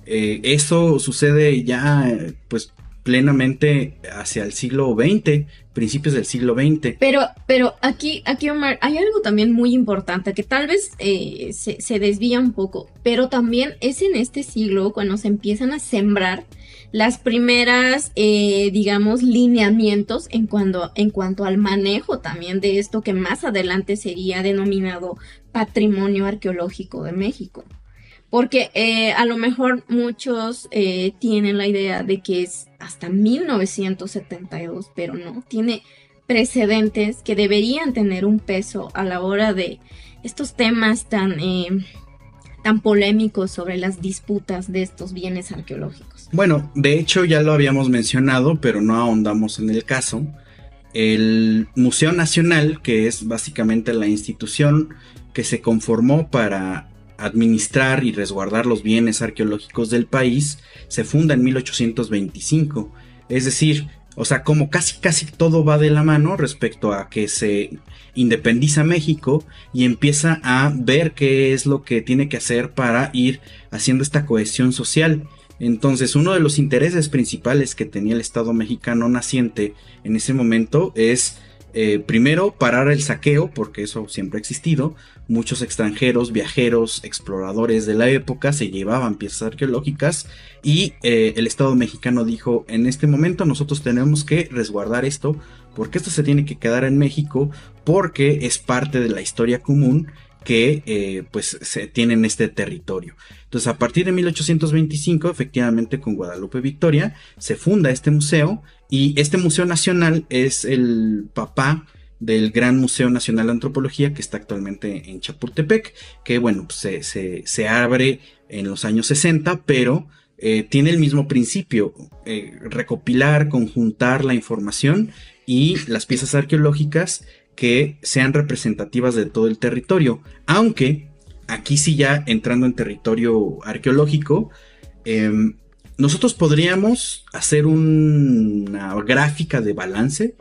Eh, eso sucede ya pues plenamente hacia el siglo XX, principios del siglo XX. Pero, pero aquí, aquí Omar, hay algo también muy importante que tal vez eh, se, desvía un poco, pero también es en este siglo cuando se empiezan a sembrar las primeras, eh, digamos, lineamientos en en cuanto al manejo también de esto que más adelante sería denominado patrimonio arqueológico de México. Porque eh, a lo mejor muchos eh, tienen la idea de que es hasta 1972, pero no, tiene precedentes que deberían tener un peso a la hora de estos temas tan, eh, tan polémicos sobre las disputas de estos bienes arqueológicos. Bueno, de hecho ya lo habíamos mencionado, pero no ahondamos en el caso. El Museo Nacional, que es básicamente la institución que se conformó para administrar y resguardar los bienes arqueológicos del país se funda en 1825. Es decir, o sea, como casi casi todo va de la mano respecto a que se independiza México y empieza a ver qué es lo que tiene que hacer para ir haciendo esta cohesión social. Entonces, uno de los intereses principales que tenía el Estado mexicano naciente en ese momento es eh, primero parar el saqueo, porque eso siempre ha existido. Muchos extranjeros, viajeros, exploradores de la época se llevaban piezas arqueológicas y eh, el Estado mexicano dijo, en este momento nosotros tenemos que resguardar esto, porque esto se tiene que quedar en México, porque es parte de la historia común que eh, pues se tiene en este territorio. Entonces a partir de 1825 efectivamente con Guadalupe Victoria se funda este museo Y este Museo Nacional es el papá del Gran Museo Nacional de Antropología que está actualmente en Chapultepec, que bueno, pues, se, abre en los años 60, pero eh, tiene el mismo principio, eh, recopilar, conjuntar la información y las piezas arqueológicas que sean representativas de todo el territorio, aunque aquí sí ya entrando en territorio arqueológico, em, nosotros podríamos hacer una gráfica de balance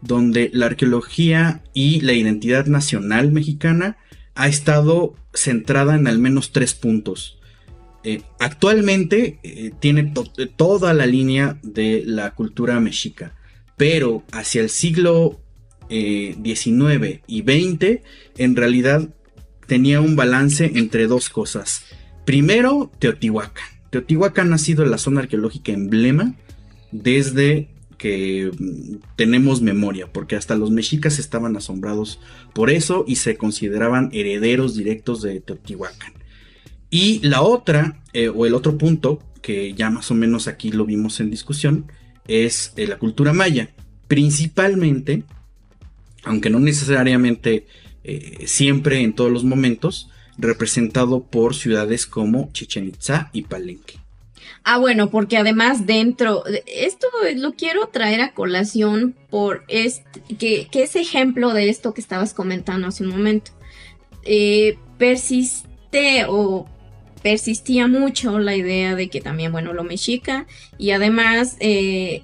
donde la arqueología y la identidad nacional mexicana ha estado centrada en al menos tres puntos. Eh, actualmente eh, tiene toda la línea de la cultura mexica, pero hacia el siglo XIX eh, y XX en realidad tenía un balance entre dos cosas. Primero, Teotihuacán. Teotihuacán ha sido la zona arqueológica emblema desde que mm, tenemos memoria, porque hasta los mexicas estaban asombrados por eso y se consideraban herederos directos de Teotihuacán. Y la otra, eh, o el otro punto, que ya más o menos aquí lo vimos en discusión, es eh, la cultura maya. Principalmente, aunque no necesariamente eh, siempre en todos los momentos, representado por ciudades como Chichen Itza y Palenque. Ah, bueno, porque además dentro, esto lo quiero traer a colación por este, que, es ejemplo de esto que estabas comentando hace un momento. Eh, persiste o persistía mucho la idea de que también, bueno, lo mexica y además eh,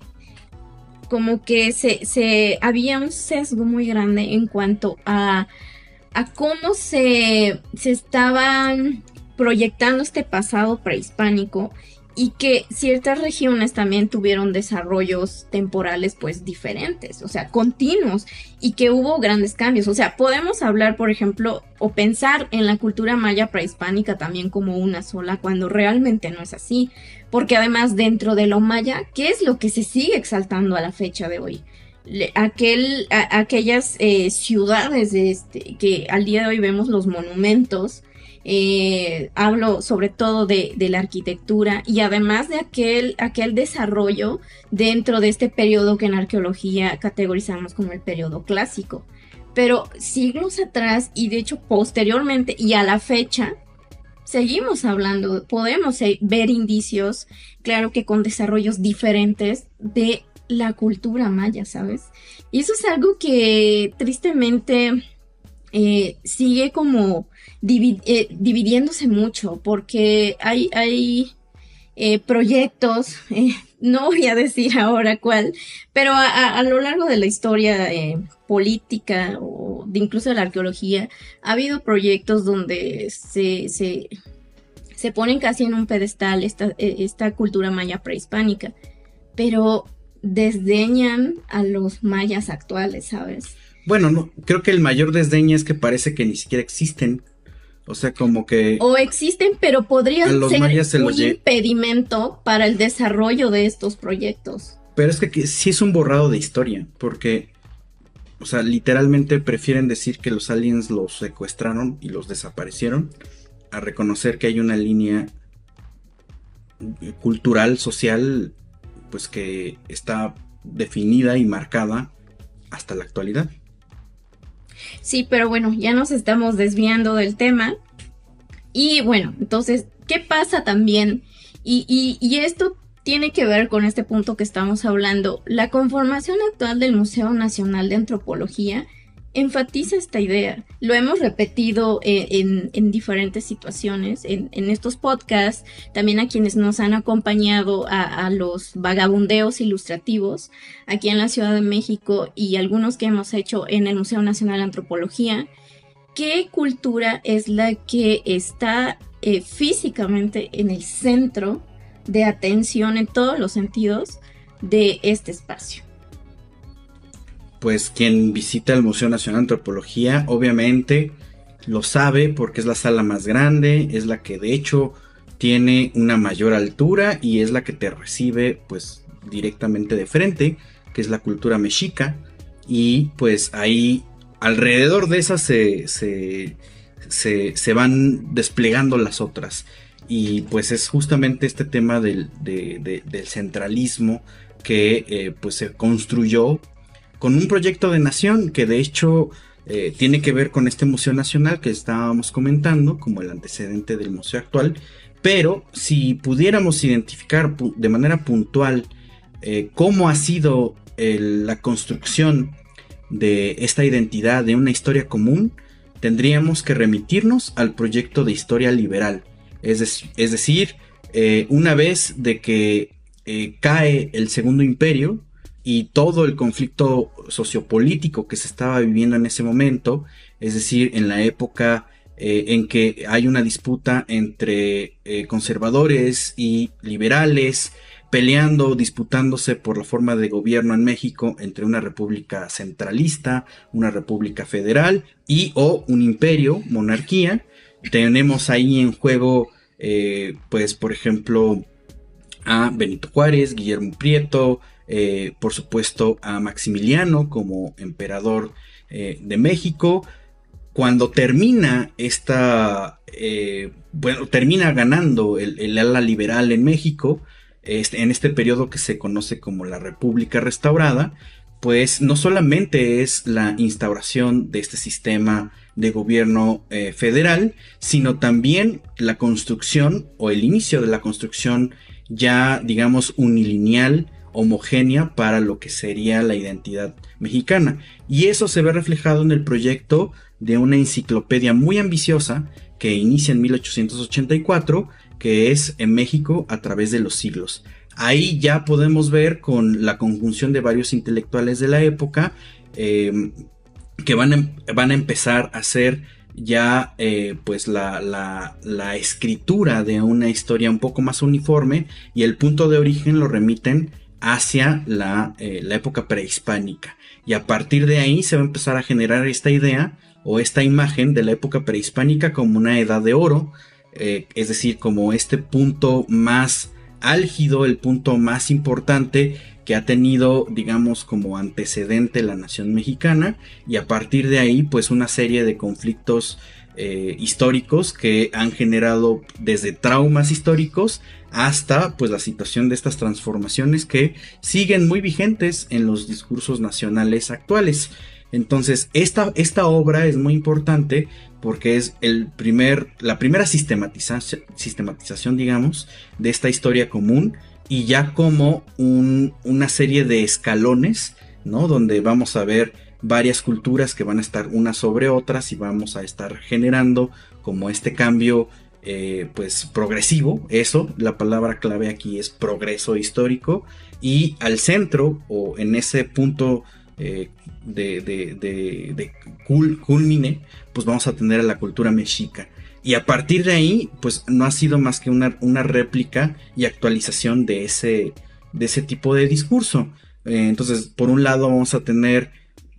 como que se, se, había un sesgo muy grande en cuanto a a cómo se, se estaban proyectando este pasado prehispánico y que ciertas regiones también tuvieron desarrollos temporales pues diferentes, o sea, continuos y que hubo grandes cambios. O sea, podemos hablar, por ejemplo, o pensar en la cultura maya prehispánica también como una sola cuando realmente no es así, porque además dentro de lo maya, ¿qué es lo que se sigue exaltando a la fecha de hoy? aquel, aquellas eh, ciudades este, que al día de hoy vemos los monumentos, eh, hablo sobre todo de, la arquitectura y además de aquel, aquel desarrollo dentro de este periodo que en arqueología categorizamos como el periodo clásico. Pero siglos atrás y de hecho posteriormente y a la fecha, seguimos hablando, podemos eh, ver indicios, claro que con desarrollos diferentes de la cultura maya, ¿sabes? Y eso es algo que tristemente eh, sigue como eh, dividiéndose mucho porque hay, hay eh, proyectos, no voy a decir ahora cuál, pero a, lo largo de la historia política o de incluso de la arqueología, ha habido proyectos donde se, se, se ponen casi en un pedestal esta, esta cultura maya prehispánica. Pero desdeñan a los mayas actuales, ¿sabes? Bueno, no, creo que el mayor desdeña es que parece que ni siquiera existen. O sea, como que... O existen, pero podrían ser un impedimento para el desarrollo de estos proyectos. Pero es que, sí es un borrado de historia, porque, o sea, literalmente prefieren decir que los aliens los secuestraron y los desaparecieron, a reconocer que hay una línea cultural, social, pues que está definida y marcada hasta la actualidad. Sí, pero bueno, ya nos estamos desviando del tema. Y bueno, entonces, ¿qué pasa también? Y, y, y esto tiene que ver con este punto que estamos hablando. La conformación actual del Museo Nacional de Antropología enfatiza esta idea. Lo hemos repetido eh, en, diferentes situaciones, en, estos podcasts, también a quienes nos han acompañado a, los vagabundeos ilustrativos aquí en la Ciudad de México y algunos que hemos hecho en el Museo Nacional de Antropología. ¿Qué cultura es la que está eh, físicamente en el centro de atención en todos los sentidos de este espacio? Pues quien visita el Museo Nacional de Antropología obviamente lo sabe porque es la sala más grande, es la que de hecho tiene una mayor altura y es la que te recibe pues directamente de frente, que es la cultura mexica. Y pues ahí alrededor de esa se, se, se, van desplegando las otras. Y pues es justamente este tema del, del centralismo que eh, pues se construyó con un proyecto de nación que de hecho eh, tiene que ver con este Museo Nacional que estábamos comentando como el antecedente del museo actual, pero si pudiéramos identificar de manera puntual eh, cómo ha sido la construcción de esta identidad de una historia común, tendríamos que remitirnos al proyecto de historia liberal. Es, decir, eh, una vez de que cae el Segundo Imperio, y todo el conflicto sociopolítico que se estaba viviendo en ese momento, es decir, en la época eh, en que hay una disputa entre eh, conservadores y liberales, peleando, disputándose por la forma de gobierno en México entre una república centralista, una república federal y o un imperio, monarquía. Tenemos ahí en juego, eh, pues, por ejemplo, a Benito Juárez, Guillermo Prieto, eh, por supuesto a Maximiliano como emperador eh, de México. Cuando termina esta, eh, bueno, termina ganando el, ala liberal en México, este, en este periodo que se conoce como la República Restaurada, pues no solamente es la instauración de este sistema de gobierno federal, sino también la construcción o el inicio de la construcción ya digamos unilineal homogénea para lo que sería la identidad mexicana. Y eso se ve reflejado en el proyecto de una enciclopedia muy ambiciosa que inicia en 1884, que es en México a través de los siglos. Ahí ya podemos ver con la conjunción de varios intelectuales de la época em, que van a, em, van a, empezar a hacer ya eh, pues la, la, escritura de una historia un poco más uniforme y el punto de origen lo remiten hacia eh, la, época prehispánica. Y a partir de ahí se va a empezar a generar esta idea o esta imagen de la época prehispánica como una edad de oro, eh, es decir, como este punto más álgido, el punto más importante que ha tenido, digamos, como antecedente la nación mexicana, y a partir de ahí, pues una serie de conflictos eh, históricos que han generado desde traumas históricos hasta pues la situación de estas transformaciones que siguen muy vigentes en los discursos nacionales actuales. Entonces, esta, esta obra es muy importante porque es el primer, la primera sistematización, sistematización, digamos, de esta historia común y ya como una serie de escalones, ¿no? Donde vamos a ver varias culturas que van a estar unas sobre otras y vamos a estar generando como este cambio eh, pues progresivo, eso, la palabra clave aquí es progreso histórico y al centro o en ese punto eh, de, de, culmine, pues vamos a tener a la cultura mexica. Y a partir de ahí, pues no ha sido más que una, una réplica y actualización de ese, de ese tipo de discurso. Eh, entonces, por un lado vamos a tener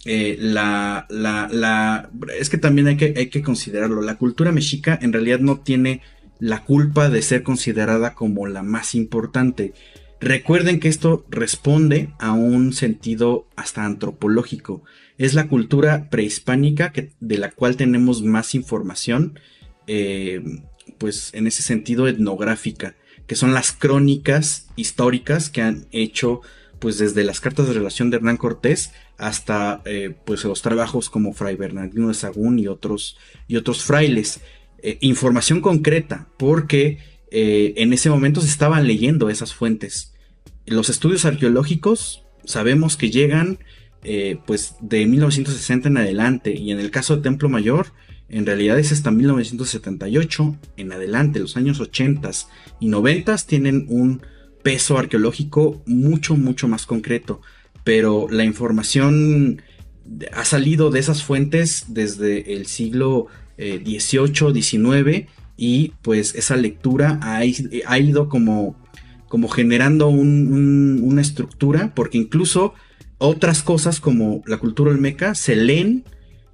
eh, la, la, es que también hay que, hay que considerarlo. La cultura mexica en realidad no tiene la culpa de ser considerada como la más importante. Recuerden que esto responde a un sentido hasta antropológico. Es la cultura prehispánica que, de la cual tenemos más información, eh, pues en ese sentido etnográfica, que son las crónicas históricas que han hecho pues desde las cartas de relación de Hernán Cortés hasta eh, pues los trabajos como Fray Bernardino de Sagún y otros, y otros frailes. Eh, información concreta, porque eh, en ese momento se estaban leyendo esas fuentes. Los estudios arqueológicos sabemos que llegan pues de 1960 en adelante y en el caso de Templo Mayor en realidad es hasta 1978 en adelante, los años 80 y 90 tienen un peso arqueológico mucho, mucho más concreto pero la información ha salido de esas fuentes desde el siglo XVIII, eh, XIX y pues esa lectura ha, ido como, generando una estructura porque incluso otras cosas como la cultura olmeca se leen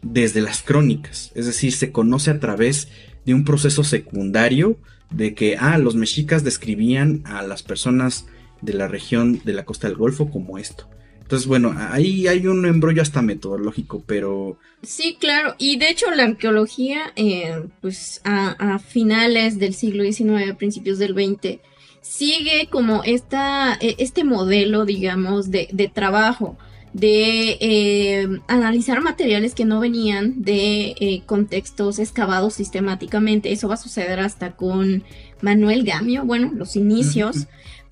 desde las crónicas, es decir, se conoce a través de un proceso secundario de que, ah, los mexicas describían a las personas de la región de la costa del Golfo como esto. Entonces, bueno, ahí hay un embrollo hasta metodológico, pero... Sí, claro. Y de hecho la arqueología, eh, pues a, finales del siglo XIX, principios del XX, sigue como esta, e, este modelo, digamos, de, de trabajo de eh, analizar materiales que no venían de eh, contextos excavados sistemáticamente. Eso va a suceder hasta con Manuel Gamio, bueno, los inicios,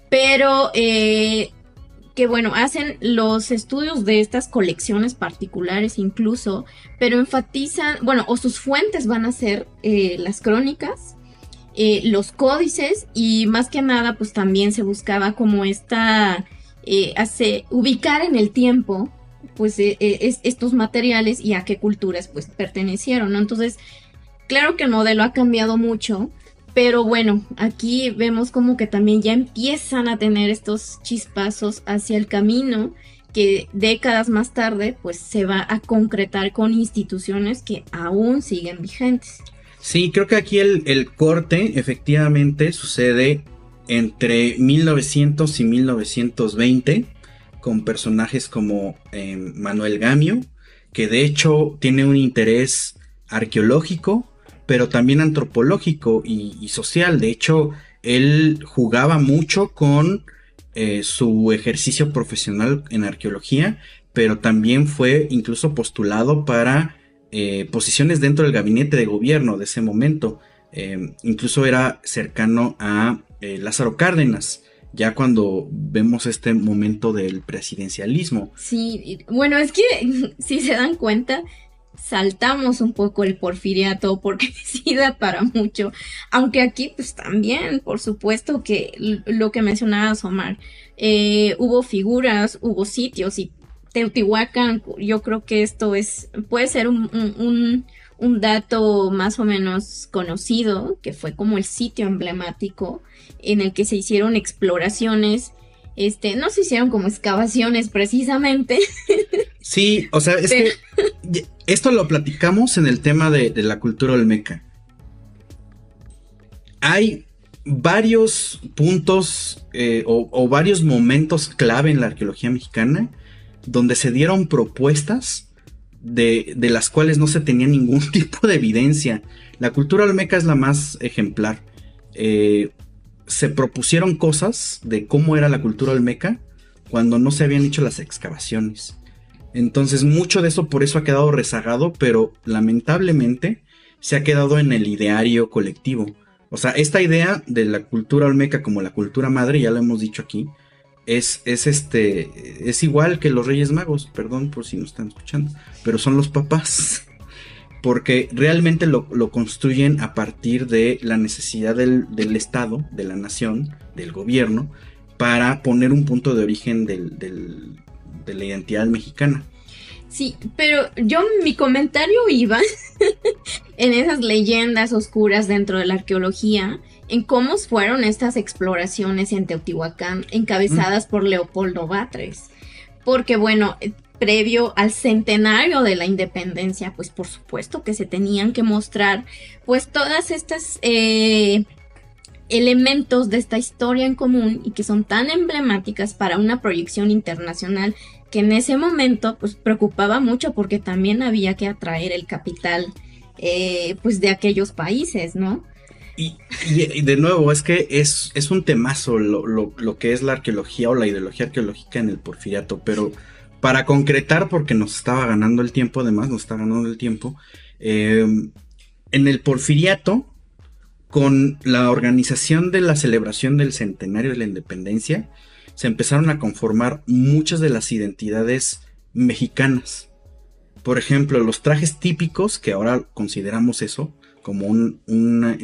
pero eh, que bueno, hacen los estudios de estas colecciones particulares incluso, pero enfatizan, bueno, o sus fuentes van a ser las crónicas, los códices y más que nada pues también se buscaba como esta eh, hace ubicar en el tiempo pues eh, eh, estos materiales y a qué culturas pues pertenecieron, ¿no? Entonces, claro que el modelo ha cambiado mucho, pero bueno, aquí vemos como que también ya empiezan a tener estos chispazos hacia el camino que décadas más tarde pues se va a concretar con instituciones que aún siguen vigentes. Sí, creo que aquí el, corte efectivamente sucede entre 1900 y 1920 con personajes como em, Manuel Gamio, que de hecho tiene un interés arqueológico, pero también antropológico y, social. De hecho, él jugaba mucho con eh, su ejercicio profesional en arqueología, pero también fue incluso postulado para eh, posiciones dentro del gabinete de gobierno de ese momento. Em, incluso era cercano a eh, Lázaro Cárdenas, ya cuando vemos este momento del presidencialismo. Sí, bueno, es que si se dan cuenta, saltamos un poco el porfiriato porque sí da para mucho, aunque aquí pues también, por supuesto que lo que mencionabas Omar, eh, hubo figuras, hubo sitios y Teotihuacán, yo creo que esto es, puede ser un un dato más o menos conocido, que fue como el sitio emblemático en el que se hicieron exploraciones. Este, no se hicieron como excavaciones precisamente. Sí, o sea, es que esto lo platicamos en el tema de, la cultura olmeca. Hay varios puntos eh, o varios momentos clave en la arqueología mexicana donde se dieron propuestas de, las cuales no se tenía ningún tipo de evidencia. La cultura olmeca es la más ejemplar. Eh, se propusieron cosas de cómo era la cultura olmeca cuando no se habían hecho las excavaciones. Entonces mucho de eso por eso ha quedado rezagado, pero lamentablemente se ha quedado en el ideario colectivo. O sea, esta idea de la cultura olmeca como la cultura madre, ya lo hemos dicho aquí, es, este, es igual que los Reyes Magos, perdón por si no están escuchando, pero son los papás. Porque realmente lo, construyen a partir de la necesidad del, Estado, de la nación, del gobierno, para poner un punto de origen del, de la identidad mexicana. Sí, pero yo mi comentario iba en esas leyendas oscuras dentro de la arqueología en cómo fueron estas exploraciones en Teotihuacán encabezadas por Leopoldo Batres. Porque bueno, previo al centenario de la independencia, pues por supuesto que se tenían que mostrar pues todas estas eh, elementos de esta historia en común y que son tan emblemáticas para una proyección internacional que en ese momento pues preocupaba mucho porque también había que atraer el capital eh, pues de aquellos países, ¿no? Y, de nuevo, es que es, es un temazo lo, que es la arqueología o la ideología arqueológica en el porfiriato, pero para concretar, porque nos estaba ganando el tiempo, además nos está ganando el tiempo, em, en el porfiriato, con la organización de la celebración del centenario de la independencia, se empezaron a conformar muchas de las identidades mexicanas. Por ejemplo, los trajes típicos, que ahora consideramos eso, como una,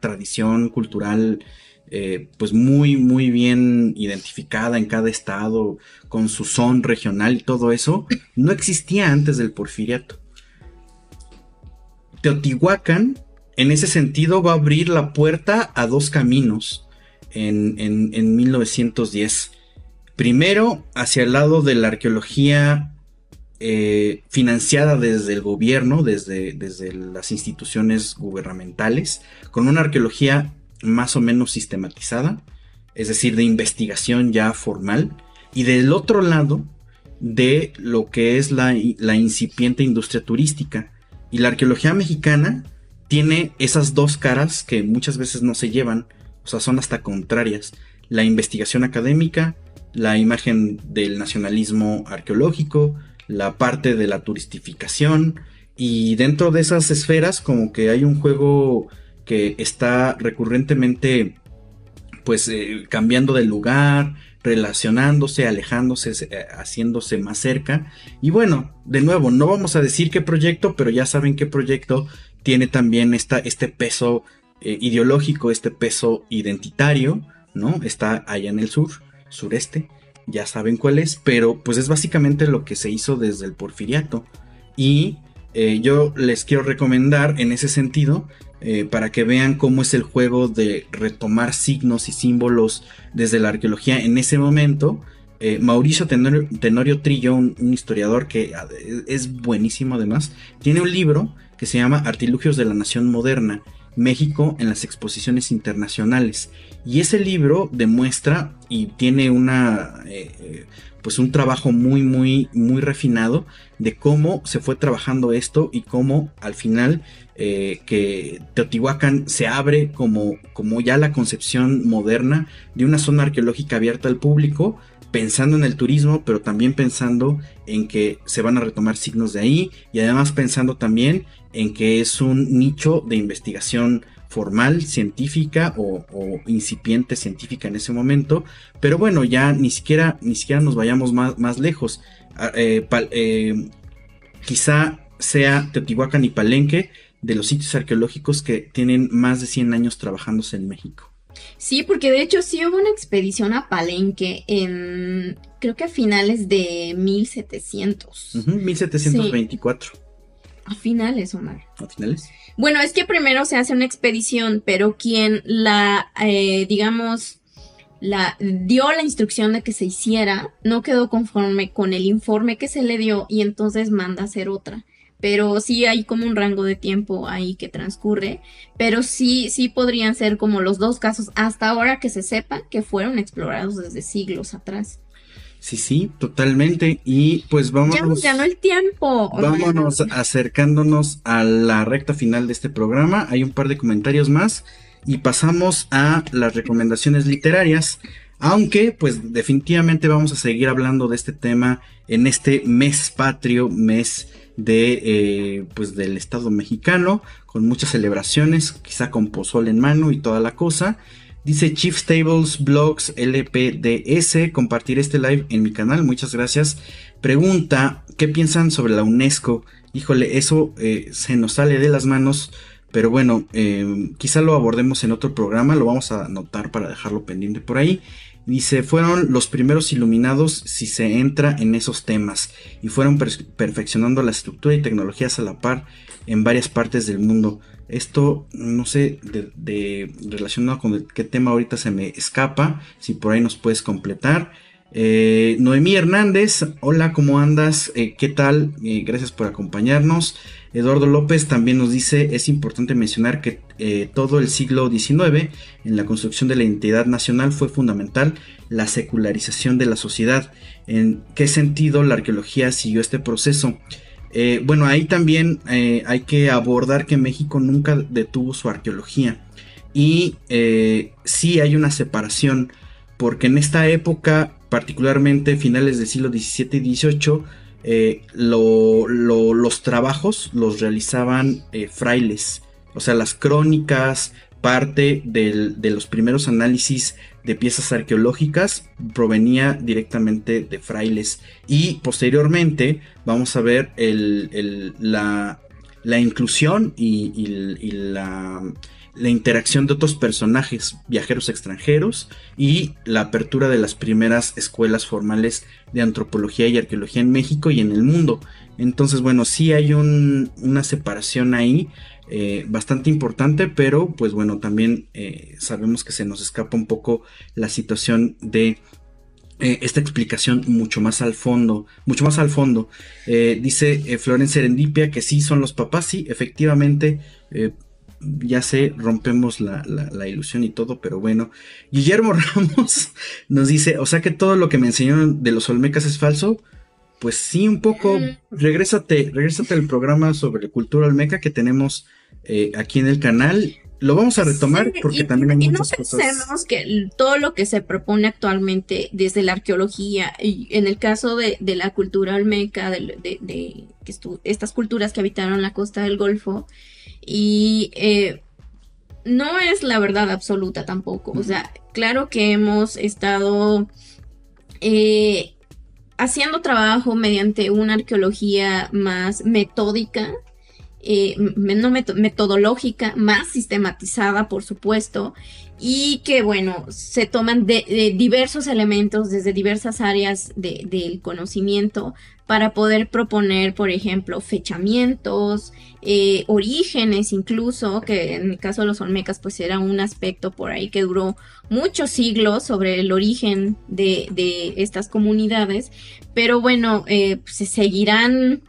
tradición cultural eh, pues muy muy bien identificada en cada estado con su son regional y todo eso no existía antes del porfiriato Teotihuacán en ese sentido va a abrir la puerta a dos caminos en, en 1910 primero hacia el lado de la arqueología eh, financiada desde el gobierno, desde, desde las instituciones gubernamentales, con una arqueología más o menos sistematizada, es decir, de investigación ya formal, y del otro lado de lo que es la, la incipiente industria turística. Y la arqueología mexicana tiene esas dos caras que muchas veces no se llevan, o sea, son hasta contrarias. La investigación académica, la imagen del nacionalismo arqueológico, la parte de la turistificación, y dentro de esas esferas como que hay un juego que está recurrentemente pues eh, cambiando de lugar, relacionándose, alejándose, eh, haciéndose más cerca. Y bueno, de nuevo, no vamos a decir qué proyecto, pero ya saben qué proyecto tiene también esta, este peso eh, ideológico, este peso identitario, ¿no? Está allá en el sur, sureste, ya saben cuál es, pero pues es básicamente lo que se hizo desde el porfiriato. Y eh, yo les quiero recomendar en ese sentido eh, para que vean cómo es el juego de retomar signos y símbolos desde la arqueología en ese momento. Mauricio Tenorio, Trillo, un, historiador que es buenísimo además, tiene un libro que se llama Artilugios de la Nación Moderna, México en las exposiciones internacionales. Y ese libro demuestra y tiene una pues un trabajo muy, muy, muy refinado de cómo se fue trabajando esto y cómo al final eh, que Teotihuacán se abre como, como ya la concepción moderna de una zona arqueológica abierta al público, pensando en el turismo, pero también pensando en que se van a retomar signos de ahí y además pensando también en que es un nicho de investigación formal, científica o, incipiente científica en ese momento, pero bueno, ya ni siquiera, ni siquiera nos vayamos más, más lejos. Ah, eh, eh, quizá sea Teotihuacán y Palenque de los sitios arqueológicos que tienen más de 100 años trabajándose en México. Sí, porque de hecho sí hubo una expedición a Palenque en, creo que a finales de 1700. 1724. A finales, Omar. A finales. Bueno, es que primero se hace una expedición, pero quien la, eh, digamos, la dio la instrucción de que se hiciera, no quedó conforme con el informe que se le dio y entonces manda a hacer otra. Pero sí hay como un rango de tiempo ahí que transcurre, pero sí, sí podrían ser como los dos casos hasta ahora que se sepa que fueron explorados desde siglos atrás. Sí, sí, totalmente. Y pues vamos. Ya nos ganó el tiempo. Vámonos acercándonos a la recta final de este programa. Hay un par de comentarios más. Y pasamos a las recomendaciones literarias. Aunque, pues definitivamente vamos a seguir hablando de este tema en este mes patrio, mes de eh, pues del Estado mexicano, con muchas celebraciones, quizá con pozol en mano y toda la cosa. Dice Chief Stables Blogs LPDS, compartir este live en mi canal, muchas gracias. Pregunta, ¿qué piensan sobre la UNESCO? Híjole, eso eh, se nos sale de las manos, pero bueno, eh, quizá lo abordemos en otro programa, lo vamos a anotar para dejarlo pendiente por ahí. Dice, fueron los primeros iluminados si se entra en esos temas y fueron perfeccionando la estructura y tecnologías a la par en varias partes del mundo. Esto, no sé, de, relacionado con qué tema ahorita se me escapa, si por ahí nos puedes completar. Eh, Noemí Hernández, hola, ¿cómo andas? Eh, ¿Qué tal? Eh, gracias por acompañarnos. Eduardo López también nos dice, es importante mencionar que todo el siglo XIX, en la construcción de la identidad nacional, fue fundamental la secularización de la sociedad. ¿En qué sentido la arqueología siguió este proceso? Eh, bueno, ahí también eh, hay que abordar que México nunca detuvo su arqueología. Y eh, sí hay una separación, porque en esta época, particularmente finales del siglo XVII y XVIII, los trabajos los realizaban frailes. O sea, las crónicas, parte de los primeros análisis de piezas arqueológicas provenía directamente de frailes y posteriormente vamos a ver la, inclusión y, la, la, interacción de otros personajes viajeros extranjeros y la apertura de las primeras escuelas formales de antropología y arqueología en México y en el mundo. Entonces, bueno, sí hay una separación ahí eh, bastante importante, pero pues bueno, también eh, sabemos que se nos escapa un poco la situación de eh, esta explicación mucho más al fondo, mucho más al fondo. dice Florence Serendipia que sí son los papás, sí, efectivamente, ya sé, rompemos la, la, ilusión y todo, pero bueno. Guillermo Ramos nos dice, o sea que todo lo que me enseñaron de los Olmecas es falso. Pues sí, un poco. Regrésate, regrésate al programa sobre cultura olmeca que tenemos eh, aquí en el canal. lo vamos a retomar porque también hay muchas y no pensemos que todo lo que se propone actualmente desde la arqueología y en el caso de, la cultura olmeca, de, de, estas culturas que habitaron la costa del Golfo, y eh, no es la verdad absoluta tampoco. O sea, claro que hemos estado eh, haciendo trabajo mediante una arqueología más metódica eh, metodológica, más sistematizada, por supuesto, y que, bueno, se toman de, diversos elementos desde diversas áreas del conocimiento para poder proponer, por ejemplo, fechamientos, eh, orígenes incluso, que en el caso de los olmecas pues era un aspecto por ahí que duró muchos siglos sobre el origen de, estas comunidades, pero bueno, eh, se seguirán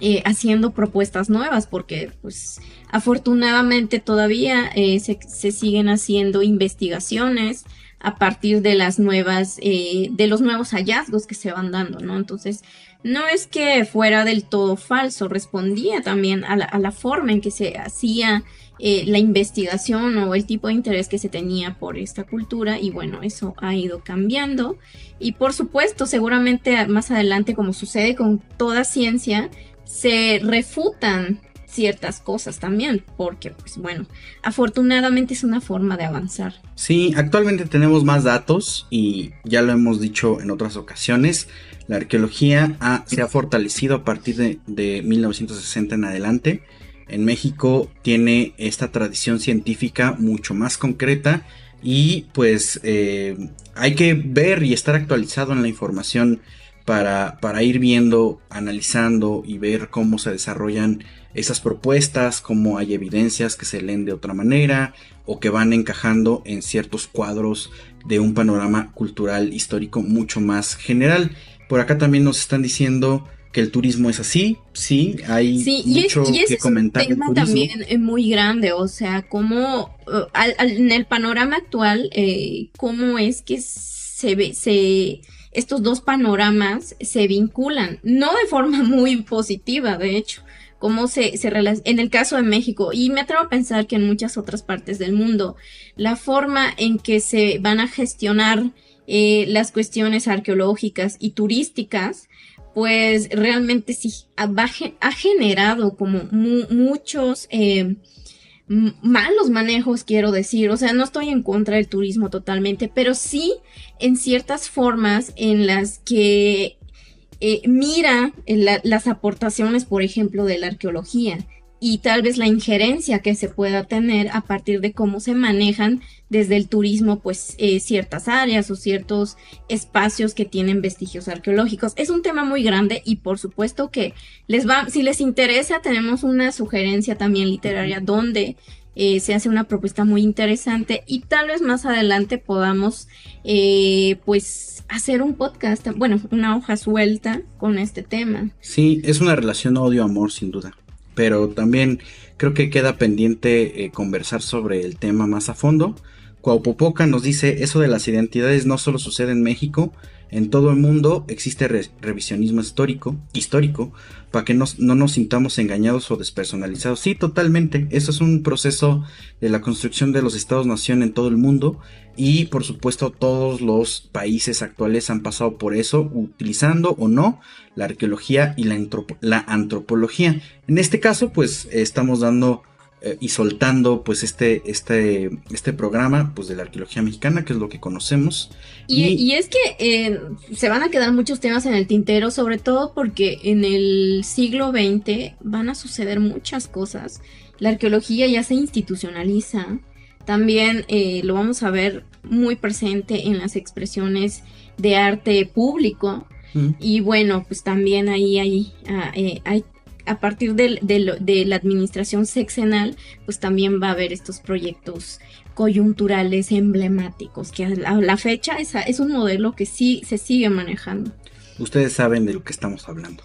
eh, haciendo propuestas nuevas porque pues afortunadamente todavía se, siguen haciendo investigaciones a partir de las nuevas de los nuevos hallazgos que se van dando no entonces no es que fuera del todo falso respondía también a la, a la forma en que se hacía la investigación o el tipo de interés que se tenía por esta cultura y bueno, eso ha ido cambiando y por supuesto seguramente más adelante como sucede con toda ciencia se refutan ciertas cosas también, porque pues bueno, afortunadamente es una forma de avanzar. Sí, actualmente tenemos más datos y ya lo hemos dicho en otras ocasiones, la arqueología se ha fortalecido a partir de, 1960 en adelante. En México tiene esta tradición científica mucho más concreta y pues eh, hay que ver y estar actualizado en la información para, ir viendo, analizando y ver cómo se desarrollan esas propuestas, cómo hay evidencias que se leen de otra manera o que van encajando en ciertos cuadros de un panorama cultural histórico mucho más general. Por acá también nos están diciendo que el turismo es así, sí, hay mucho que comentar. Es un tema también eh, muy grande, o sea, cómo uh, en el panorama actual, eh, cómo es que se ve, se estos dos panoramas se vinculan, no de forma muy positiva, de hecho, cómo se, se en el caso de México, y me atrevo a pensar que en muchas otras partes del mundo, la forma en que se van a gestionar eh, las cuestiones arqueológicas y turísticas, pues realmente sí ha, generado como muchos eh, malos manejos, quiero decir. O sea, no estoy en contra del turismo totalmente, pero sí en ciertas formas en las que eh, mira las aportaciones, por ejemplo, de la arqueología y tal vez la injerencia que se pueda tener a partir de cómo se manejan desde el turismo, pues eh, ciertas áreas o ciertos espacios que tienen vestigios arqueológicos. Es un tema muy grande y por supuesto que les va, si les interesa, tenemos una sugerencia también literaria donde eh, se hace una propuesta muy interesante y tal vez más adelante podamos eh, pues hacer un podcast, bueno, una hoja suelta con este tema. Sí, es una relación odio-amor sin duda pero también creo que queda pendiente eh, conversar sobre el tema más a fondo. Cuaupopoca nos dice, eso de las identidades no solo sucede en México, en todo el mundo existe revisionismo histórico, histórico, para que no nos sintamos engañados o despersonalizados. Sí, totalmente. Eso es un proceso de la construcción de los estados-nación en todo el mundo y por supuesto todos los países actuales han pasado por eso, utilizando o no la arqueología y la, la antropología. En este caso, pues estamos dando eh, y soltando pues este, este, este programa pues de la arqueología mexicana, que es lo que conocemos. Y, es que eh, se van a quedar muchos temas en el tintero, sobre todo porque en el siglo XX van a suceder muchas cosas. La arqueología ya se institucionaliza. También eh, lo vamos a ver muy presente en las expresiones de arte público. Y bueno, pues también ahí hay, ah, hay a partir de, la administración sexenal, pues también va a haber estos proyectos coyunturales emblemáticos, que a la, fecha es, un modelo que sí se sigue manejando. Ustedes saben de lo que estamos hablando.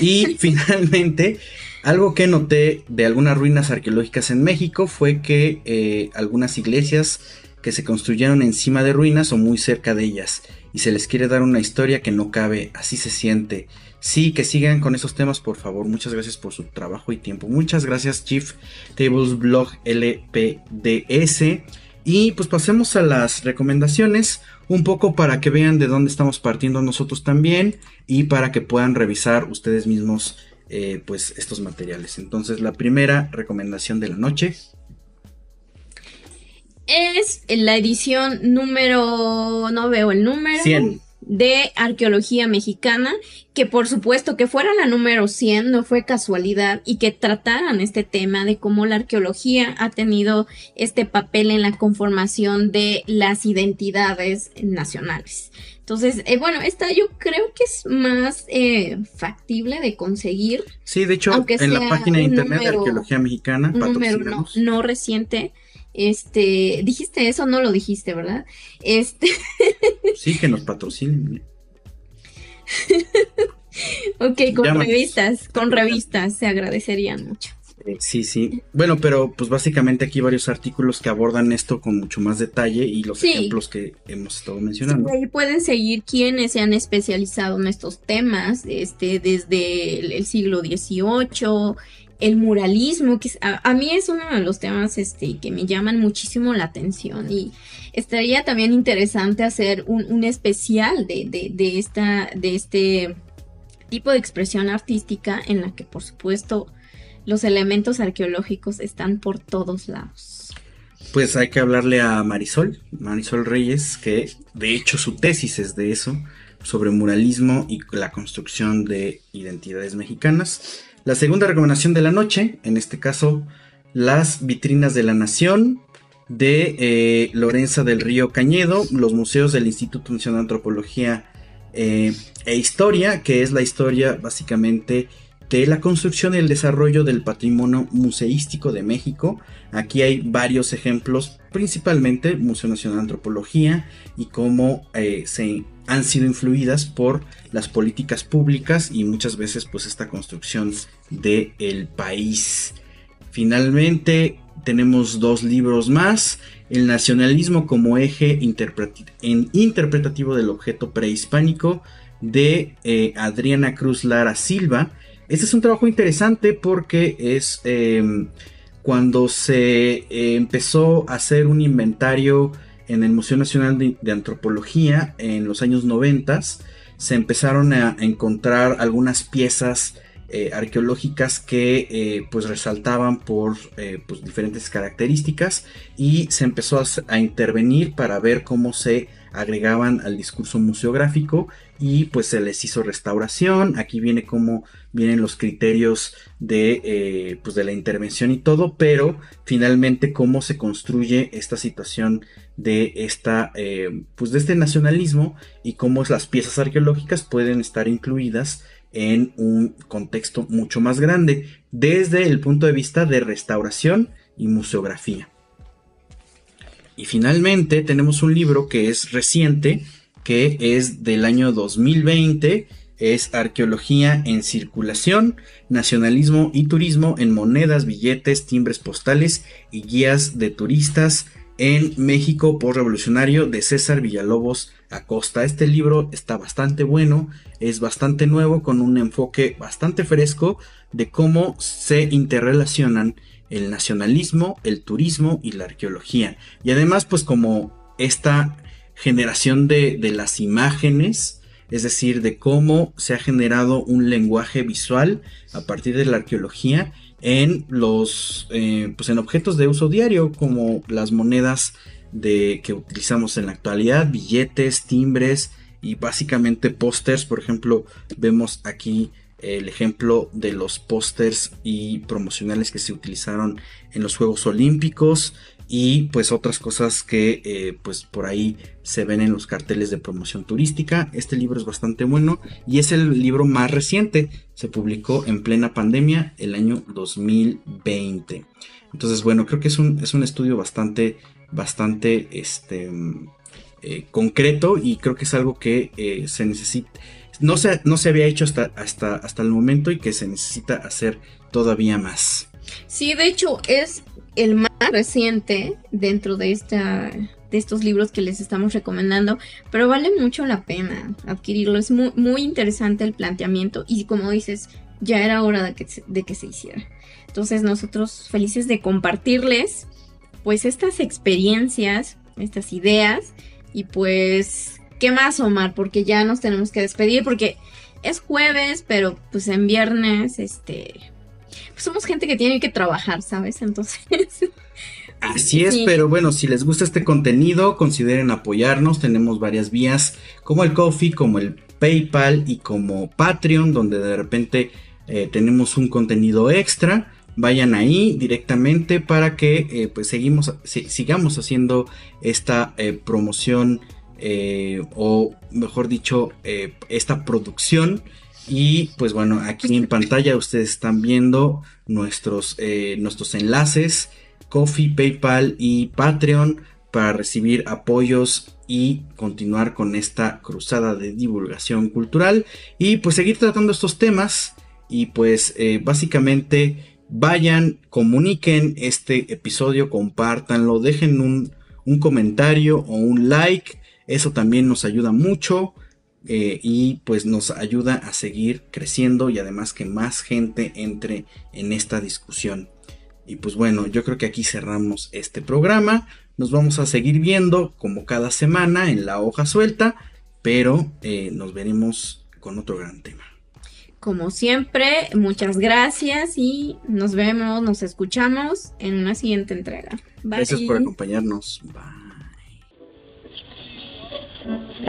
Y finalmente, algo que noté de algunas ruinas arqueológicas en México fue que eh, algunas iglesias que se construyeron encima de ruinas o muy cerca de ellas, y se les quiere dar una historia que no cabe, así se siente Sí, que sigan con esos temas, por favor. Muchas gracias por su trabajo y tiempo. Muchas gracias, Chief Tables Blog LPDS. Y pues pasemos a las recomendaciones, un poco para que vean de dónde estamos partiendo nosotros también y para que puedan revisar ustedes mismos eh, pues estos materiales. Entonces la primera recomendación de la noche es la edición número, no veo el número. 100 de arqueología mexicana, que por supuesto que fuera la número 100 no fue casualidad y que trataran este tema de cómo la arqueología ha tenido este papel en la conformación de las identidades nacionales. Entonces, eh, bueno, esta yo creo que es más eh, factible de conseguir. Sí, de hecho, en la página de internet de Arqueología Mexicana, no, no reciente, este, dijiste eso, no lo dijiste, ¿verdad? Este. sí, que nos patrocinen. ok, con revistas, con revistas se agradecerían mucho. Sí, sí. Bueno, pero pues básicamente aquí varios artículos que abordan esto con mucho más detalle y los ejemplos que hemos estado mencionando. ahí pueden seguir quienes se han especializado en estos temas, este, desde el siglo XVIII, el muralismo, que a, mí es uno de los temas este, que me llaman muchísimo la atención y estaría también interesante hacer un, especial de, de, esta, de este tipo de expresión artística en la que por supuesto los elementos arqueológicos están por todos lados. Pues hay que hablarle a Marisol, Marisol Reyes, que de hecho su tesis es de eso, sobre muralismo y la construcción de identidades mexicanas. La segunda recomendación de la noche, en este caso, las vitrinas de la Nación de eh, Lorenza del Río Cañedo, los museos del Instituto Nacional de Antropología eh, e Historia, que es la historia básicamente de la construcción y el desarrollo del patrimonio museístico de México. Aquí hay varios ejemplos, principalmente Museo Nacional de Antropología y cómo eh, se han sido influidas por las políticas públicas y muchas veces pues esta construcción del el país. Finalmente tenemos dos libros más, El nacionalismo como eje interpretativo del objeto prehispánico de eh, Adriana Cruz Lara Silva. Este es un trabajo interesante porque es em, cuando se eh, empezó a hacer un inventario en el Museo Nacional de, Antropología en los años 90 se empezaron a encontrar algunas piezas eh, arqueológicas que eh, pues resaltaban por eh, pues, diferentes características y se empezó a, a, intervenir para ver cómo se agregaban al discurso museográfico y pues se les hizo restauración. Aquí viene cómo vienen los criterios de pues de la intervención y todo pero finalmente cómo se construye esta situación de esta pues de este nacionalismo y cómo las piezas arqueológicas pueden estar incluidas en un contexto mucho más grande, desde el punto de vista de restauración y museografía. Y finalmente tenemos un libro que es reciente, que es del año 2020, es Arqueología en Circulación, Nacionalismo y Turismo en Monedas, Billetes, Timbres Postales y Guías de Turistas en México Revolucionario de César Villalobos Acosta. Este libro está bastante bueno, es bastante nuevo, con un enfoque bastante fresco de cómo se interrelacionan el nacionalismo, el turismo y la arqueología. Y además, pues como esta generación de las imágenes, es decir, de cómo se ha generado un lenguaje visual a partir de la arqueología en los eh, pues en objetos de uso diario como las monedas de que utilizamos en la actualidad billetes timbres y básicamente pósters. Por ejemplo vemos aquí el ejemplo de los pósters y promocionales que se utilizaron en los Juegos Olímpicos y pues otras cosas que eh, pues por ahí se ven en los carteles de promoción turística. Este libro es bastante bueno y es el libro más reciente. Se publicó en plena pandemia el año 2020. Entonces bueno, creo que es un, es un estudio bastante, bastante este, eh, concreto y creo que es algo que eh, se necesita. No se, no se había hecho hasta, hasta, hasta el momento y que se necesita hacer todavía más. Sí, de hecho es el más reciente dentro de esta de estos libros que les estamos recomendando, pero vale mucho la pena adquirirlo. Es muy, muy interesante el planteamiento y como dices, ya era hora de que, de que se hiciera. Entonces nosotros felices de compartirles pues estas experiencias, estas ideas y pues, ¿qué más Omar? Porque ya nos tenemos que despedir porque es jueves, pero pues en viernes, este, somos gente que tiene que trabajar, ¿sabes? Entonces... Así es, pero bueno, si les gusta este contenido, consideren apoyarnos. Tenemos varias vías, como el Coffee, como el PayPal y como Patreon, donde de repente eh, tenemos un contenido extra. Vayan ahí directamente para que eh, pues seguimos, sigamos haciendo esta eh, promoción o mejor dicho esta producción y pues bueno aquí en pantalla ustedes están viendo nuestros, nuestros enlaces Coffee, PayPal y Patreon para recibir apoyos y continuar con esta cruzada de divulgación cultural. Y pues seguir tratando estos temas y pues eh, básicamente vayan, comuniquen este episodio, compártanlo, dejen un, comentario o un like, eso también nos ayuda mucho eh, y pues nos ayuda a seguir creciendo y además que más gente entre en esta discusión. Y pues bueno, yo creo que aquí cerramos este programa. Nos vamos a seguir viendo como cada semana en la hoja suelta, pero eh, nos veremos con otro gran tema. Como siempre, muchas gracias y nos vemos, nos escuchamos en una siguiente entrega. Gracias por acompañarnos. Bye.